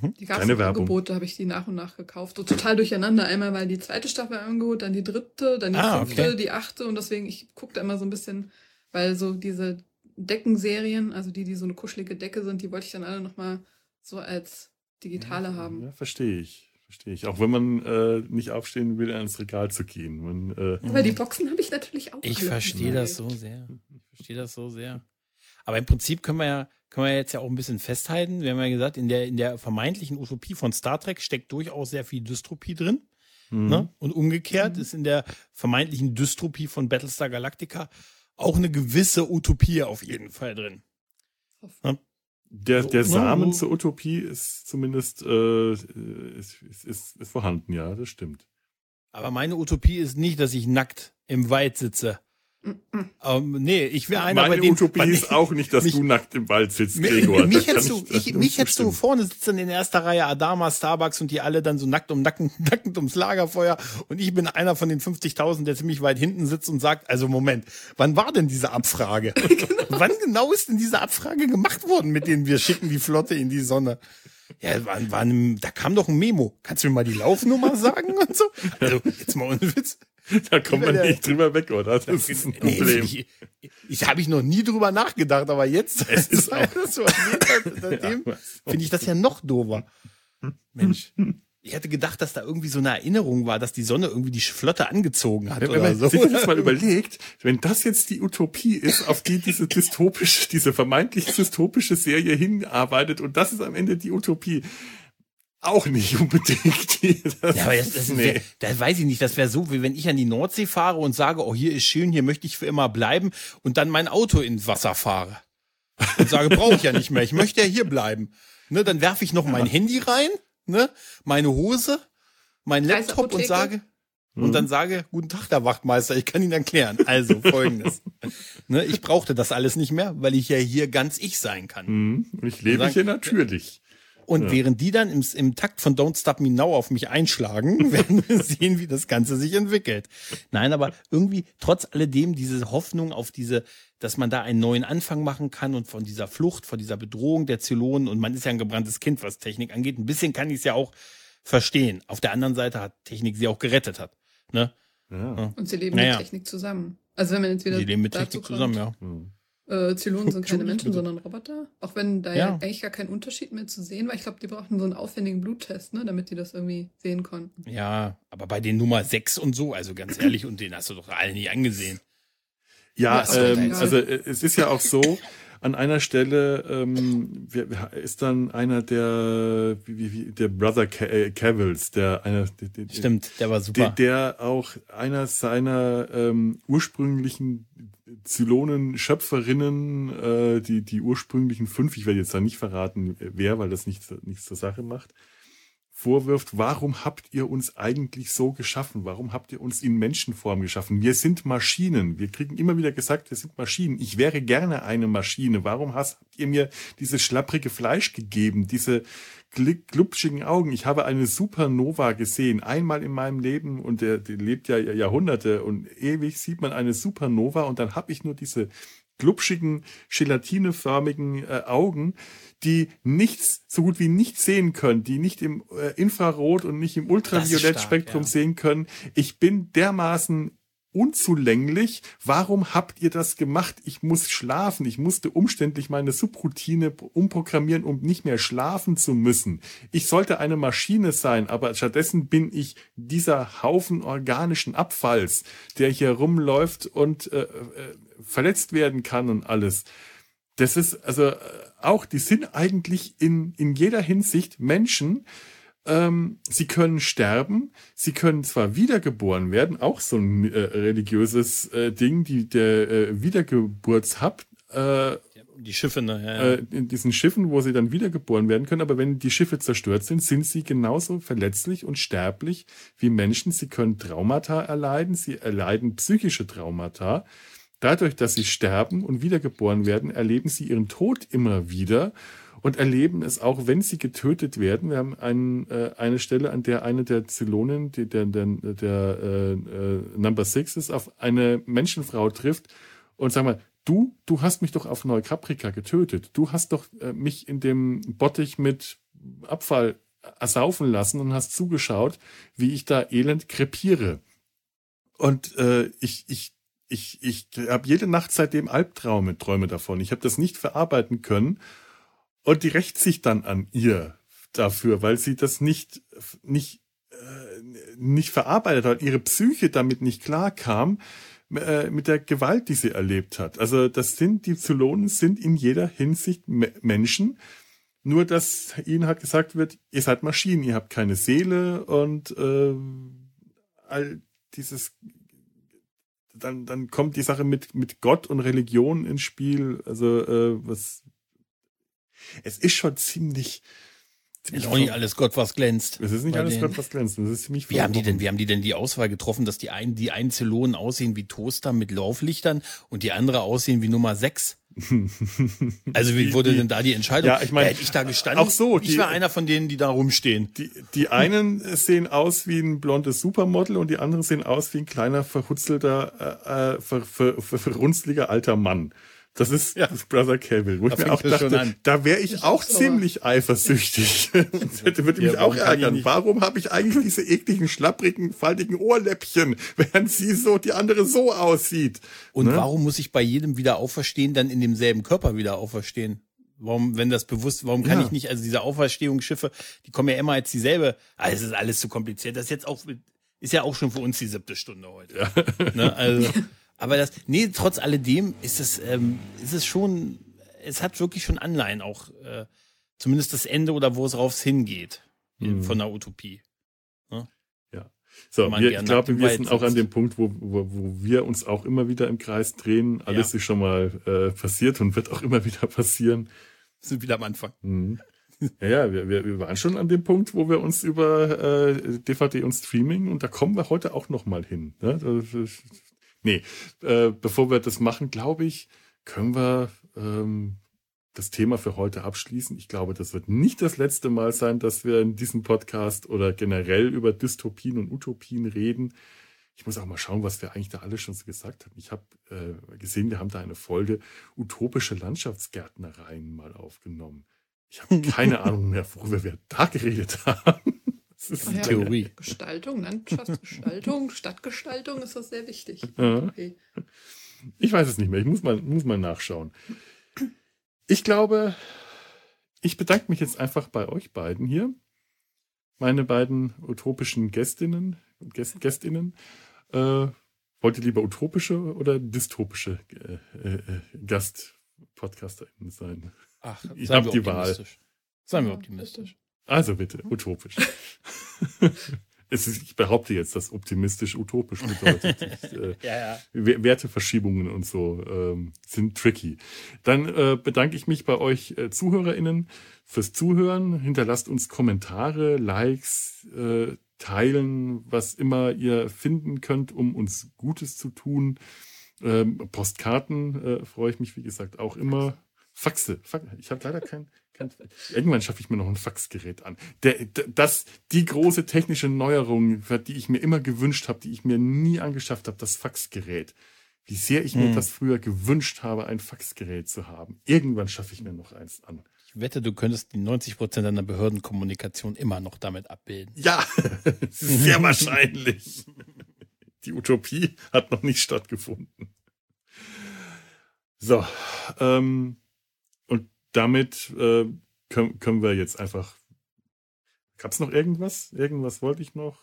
Mhm. Die gab es Angebote, habe ich die nach und nach gekauft. So total durcheinander. Einmal weil die zweite Staffel Angebot, dann die dritte, dann die ah, fünfte, okay. die achte und deswegen, ich gucke da immer so ein bisschen, weil so diese Deckenserien, also die, die so eine kuschelige Decke sind, die wollte ich dann alle nochmal so als digitale ja, haben. Ja, verstehe ich. Verstehe ich. Auch wenn man äh, nicht aufstehen will, ins Regal zu gehen. Man, äh, Aber die Boxen habe ich natürlich auch. Ich verstehe das so sehr. Ich verstehe das so sehr. Aber im Prinzip können wir ja können wir jetzt ja auch ein bisschen festhalten. Wir haben ja gesagt, in der, in der vermeintlichen Utopie von Star Trek steckt durchaus sehr viel Dystopie drin. Mhm. Ne? Und umgekehrt mhm. ist in der vermeintlichen Dystopie von Battlestar Galactica auch eine gewisse Utopie auf jeden Fall drin. Ne? Der, der Samen zur Utopie ist zumindest äh, ist, ist, ist, ist vorhanden, ja, das stimmt. Aber meine Utopie ist nicht, dass ich nackt im Wald sitze um, nee, ich wäre einer Meine bei den, Utopie ist auch nicht, dass mich, du nackt im Wald sitzt, Gregor. Mich hättest du, ich, mich hättest du vorne sitzen in erster Reihe Adama, Starbucks und die alle dann so nackt um nacken, [laughs] nackend ums Lagerfeuer und ich bin einer von den 50.000, der ziemlich weit hinten sitzt und sagt, also Moment, wann war denn diese Abfrage? [laughs] genau. Wann genau ist denn diese Abfrage gemacht worden, mit denen wir schicken die Flotte in die Sonne? Ja, war, war ein, da kam doch ein Memo. Kannst du mir mal die Laufnummer sagen und so? Also, jetzt mal ohne Witz. [laughs] Da kommt man nicht drüber weg, oder? Das ist ein Problem. ich, ich habe ich noch nie drüber nachgedacht, aber jetzt, [laughs] es ist [laughs] auch so, seitdem ja, finde ich das ja noch dover. Mensch. Ich hätte gedacht, dass da irgendwie so eine Erinnerung war, dass die Sonne irgendwie die Flotte angezogen hat wenn oder man so. sich das mal überlegt, wenn das jetzt die Utopie ist, auf die diese dystopische, diese vermeintlich dystopische Serie hinarbeitet und das ist am Ende die Utopie, auch nicht unbedingt. [laughs] Das, ja, aber das, das, nee. wär, das weiß ich nicht. Das wäre so, wie wenn ich an die Nordsee fahre und sage, oh, hier ist schön, hier möchte ich für immer bleiben und dann mein Auto ins Wasser fahre. Und sage, brauche ich ja nicht mehr, ich möchte ja hier bleiben. Ne, dann werfe ich noch mein Handy rein, ne, meine Hose, mein Laptop und sage, mhm. und dann sage, guten Tag, der Wachtmeister, ich kann Ihnen erklären. Also folgendes. [laughs] ne, ich brauchte das alles nicht mehr, weil ich ja hier ganz ich sein kann. Mhm. Und ich lebe hier natürlich. Und ja. während die dann im, im Takt von Don't Stop Me Now auf mich einschlagen, [laughs] werden wir sehen, wie das Ganze sich entwickelt. Nein, aber irgendwie trotz alledem diese Hoffnung auf diese, dass man da einen neuen Anfang machen kann und von dieser Flucht, von dieser Bedrohung der Zylonen und man ist ja ein gebranntes Kind, was Technik angeht. Ein bisschen kann ich es ja auch verstehen. Auf der anderen Seite hat Technik sie auch gerettet hat. Ne? Ja. Und sie leben naja. mit Technik zusammen. Also wenn man jetzt wieder. Sie leben mit Technik kommt, zusammen, ja. Mhm. Äh, Zylonen sind keine Menschen, sondern Roboter. Auch wenn da ja. ja. eigentlich gar kein Unterschied mehr zu sehen war. Ich glaube, die brauchten so einen aufwendigen Bluttest, ne, damit die das irgendwie sehen konnten. Ja, aber bei den Nummer 6 und so, also ganz ehrlich, und den hast du doch alle nie angesehen. Ja, ja ähm, also äh, es ist ja auch so, an einer Stelle ähm, ist dann einer der wie, wie, der Brother äh, Cavills, der einer der, der, stimmt, der war super, der, der auch einer seiner ähm, ursprünglichen Zylonen-Schöpferinnen, äh, die, die ursprünglichen fünf, ich werde jetzt da nicht verraten, wer, weil das nichts, nichts zur Sache macht, vorwirft, warum habt ihr uns eigentlich so geschaffen? Warum habt ihr uns in Menschenform geschaffen? Wir sind Maschinen. Wir kriegen immer wieder gesagt, wir sind Maschinen. Ich wäre gerne eine Maschine. Warum habt ihr mir dieses schlapprige Fleisch gegeben, diese glubschigen Augen? Ich habe eine Supernova gesehen, einmal in meinem Leben und der, der lebt ja Jahrhunderte und ewig sieht man eine Supernova und dann habe ich nur diese glubschigen, gelatineförmigen äh, Augen, die nichts, so gut wie nichts sehen können, die nicht im äh, Infrarot und nicht im Ultraviolettspektrum ja. sehen können. Ich bin dermaßen unzulänglich. Warum habt ihr das gemacht? Ich muss schlafen. Ich musste umständlich meine Subroutine umprogrammieren, um nicht mehr schlafen zu müssen. Ich sollte eine Maschine sein, aber stattdessen bin ich dieser Haufen organischen Abfalls, der hier rumläuft und äh, äh, verletzt werden kann und alles. Das ist also äh, auch, die sind eigentlich in, in jeder Hinsicht Menschen, ähm, sie können sterben, sie können zwar wiedergeboren werden, auch so ein äh, religiöses äh, Ding, die der äh, Wiedergeburtshab. Äh, die Schiffe, ne? Ja, ja. Äh, in diesen Schiffen, wo sie dann wiedergeboren werden können, aber wenn die Schiffe zerstört sind, sind sie genauso verletzlich und sterblich wie Menschen. Sie können Traumata erleiden, sie erleiden psychische Traumata. Dadurch, dass sie sterben und wiedergeboren werden, erleben sie ihren Tod immer wieder und erleben es auch, wenn sie getötet werden. Wir haben ein, äh, eine Stelle, an der eine der Zylonen, die, der, der, der äh, äh, Number Six ist, auf eine Menschenfrau trifft und sag mal, du, du hast mich doch auf Neukaprika getötet. Du hast doch äh, mich in dem Bottich mit Abfall ersaufen lassen und hast zugeschaut, wie ich da elend krepiere. Und äh, ich, ich, ich, ich habe jede Nacht seitdem Albträume Träume davon. Ich habe das nicht verarbeiten können und die rächt sich dann an ihr dafür, weil sie das nicht, nicht, äh, nicht verarbeitet hat, ihre Psyche damit nicht klar kam äh, mit der Gewalt, die sie erlebt hat. Also das sind, die Zylonen sind in jeder Hinsicht Me Menschen, nur dass ihnen halt gesagt wird, ihr seid Maschinen, ihr habt keine Seele und äh, all dieses dann, dann kommt die Sache mit, mit Gott und Religion ins Spiel. Also, äh, was, es ist schon ziemlich, ziemlich ist auch nicht alles Gott, was glänzt. Es ist nicht alles Gott, was glänzt. Es ist ziemlich wie haben die denn, wie haben die denn die Auswahl getroffen, dass die einen, die einen Zylonen aussehen wie Toaster mit Lauflichtern und die andere aussehen wie Nummer 6? [laughs] also wie wurde denn da die Entscheidung? Ja, ich meine, hätte ich da gestanden? Auch so, ich war einer von denen, die da rumstehen. Die, die einen sehen aus wie ein blondes Supermodel und die anderen sehen aus wie ein kleiner verhutzelter, äh, ver, ver, ver, verrunzliger alter Mann. Das ist ja. das Brother Cable, wo da ich mir auch dachte, da wäre ich, ich auch ziemlich eifersüchtig. [laughs] und hätte, würde mich ja, auch ärgern. Warum habe ich eigentlich diese ekligen, schlapprigen, faltigen Ohrläppchen, [laughs] während sie so, die andere so aussieht? Und ne? warum muss ich bei jedem wieder auferstehen, dann in demselben Körper wieder auferstehen? Warum, wenn das bewusst, warum kann ja. ich nicht, also diese Auferstehungsschiffe, die kommen ja immer als dieselbe, ah, es ist alles zu kompliziert. Das ist jetzt auch, ist ja auch schon für uns die siebte Stunde heute. Ja. Ne? Also, [laughs] Aber das, nee, trotz alledem ist es, ähm, ist es schon, es hat wirklich schon Anleihen auch, äh, zumindest das Ende oder wo es rauf hingeht mhm. von der Utopie. Ja. ja. So, wir, ich glaube, wir sind auch an dem Punkt, wo, wo, wo wir uns auch immer wieder im Kreis drehen. Alles ja. ist schon mal äh, passiert und wird auch immer [laughs] wieder passieren. Wir sind wieder am Anfang. Mhm. Ja, ja, wir, wir, wir waren schon an dem Punkt, wo wir uns über äh, DVD und Streaming und da kommen wir heute auch noch mal hin. Ne? Nee, äh, bevor wir das machen, glaube ich, können wir ähm, das Thema für heute abschließen. Ich glaube, das wird nicht das letzte Mal sein, dass wir in diesem Podcast oder generell über Dystopien und Utopien reden. Ich muss auch mal schauen, was wir eigentlich da alle schon so gesagt haben. Ich habe äh, gesehen, wir haben da eine Folge utopische Landschaftsgärtnereien mal aufgenommen. Ich habe keine [laughs] Ahnung mehr, worüber wir da geredet haben. Das ist ja, Theorie. Gestaltung, Landschaftsgestaltung, Stadtgestaltung ist das sehr wichtig. Okay. Ich weiß es nicht mehr. Ich muss mal, muss mal nachschauen. Ich glaube, ich bedanke mich jetzt einfach bei euch beiden hier. Meine beiden utopischen Gästinnen und Gäst, Gästinnen. Äh, wollt ihr lieber utopische oder dystopische äh, äh, Gastpodcasterinnen sein? Ach, ich habe die Wahl. Seien wir optimistisch. Also bitte, utopisch. [laughs] ist, ich behaupte jetzt, dass optimistisch utopisch bedeutet. [laughs] ich, äh, ja, ja. Werteverschiebungen und so ähm, sind tricky. Dann äh, bedanke ich mich bei euch äh, ZuhörerInnen fürs Zuhören. Hinterlasst uns Kommentare, Likes, äh, teilen, was immer ihr finden könnt, um uns Gutes zu tun. Ähm, Postkarten äh, freue ich mich, wie gesagt, auch immer. Faxe. Faxe. Ich habe leider kein, kein. Irgendwann schaffe ich mir noch ein Faxgerät an. Der, das, die große technische Neuerung, die ich mir immer gewünscht habe, die ich mir nie angeschafft habe, das Faxgerät. Wie sehr ich mir hm. das früher gewünscht habe, ein Faxgerät zu haben. Irgendwann schaffe ich mir noch eins an. Ich wette, du könntest die 90 Prozent deiner Behördenkommunikation immer noch damit abbilden. Ja, [laughs] sehr wahrscheinlich. Die Utopie hat noch nicht stattgefunden. So, ähm, damit äh, können, können wir jetzt einfach. Gab es noch irgendwas? Irgendwas wollte ich noch?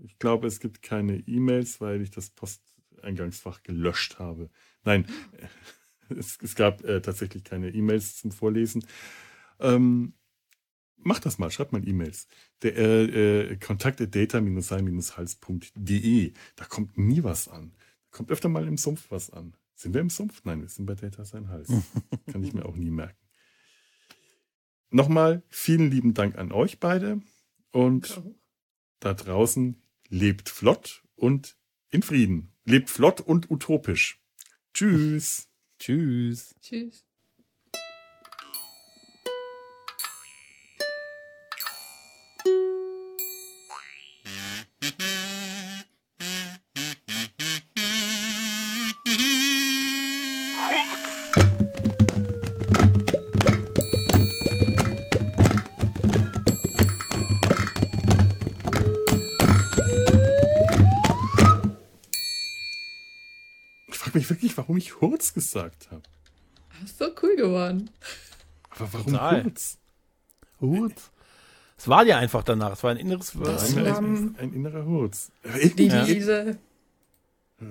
Ich glaube, es gibt keine E-Mails, weil ich das Posteingangsfach gelöscht habe. Nein, [laughs] es, es gab äh, tatsächlich keine E-Mails zum Vorlesen. Ähm, macht das mal, schreibt mal E-Mails. Der äh, äh, kontakt.data-sein-hals.de. Da kommt nie was an. Da kommt öfter mal im Sumpf was an. Sind wir im Sumpf? Nein, wir sind bei Data Sein Hals. [laughs] Kann ich mir auch nie merken. Nochmal vielen lieben Dank an euch beide und da draußen lebt flott und in Frieden. Lebt flott und utopisch. Tschüss. Tschüss. Tschüss. Gesagt habe. Das ist so cool geworden. Aber warum Total. Hurz? Hurz? Es war ja einfach danach. Es war ein inneres das ein, ein, ein innerer Hurz. Die Wiese. Äh,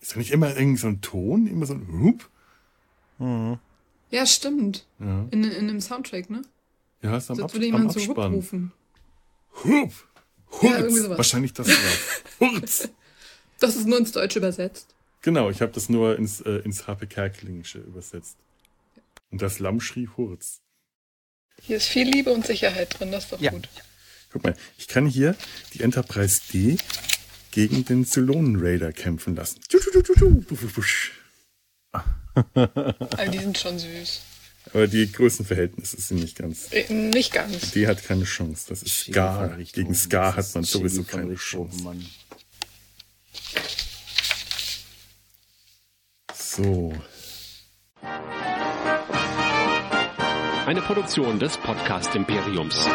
ist da nicht immer irgend so ein Ton? Immer so ein Hup? Mhm. Ja, stimmt. Ja. In, in einem Soundtrack, ne? Ja, ist am, so, Ab würde jemand so Hup rufen. Hup! Hurz! Ja, Wahrscheinlich das [laughs] Hurz! Das ist nur ins Deutsche übersetzt. Genau, ich habe das nur ins, äh, ins HP Kerkelingische übersetzt. Und das Lamm schrie Hurz. Hier ist viel Liebe und Sicherheit drin, das ist doch ja. gut. Guck mal, ich kann hier die Enterprise D gegen den Zylonen Raider kämpfen lassen. Also die sind schon süß. Aber die Größenverhältnisse sind nicht ganz. Äh, nicht ganz. Die hat keine Chance. Das ist Scar. Gegen Scar hat man sowieso keine Chance. Mann. So. Eine Produktion des Podcast Imperiums.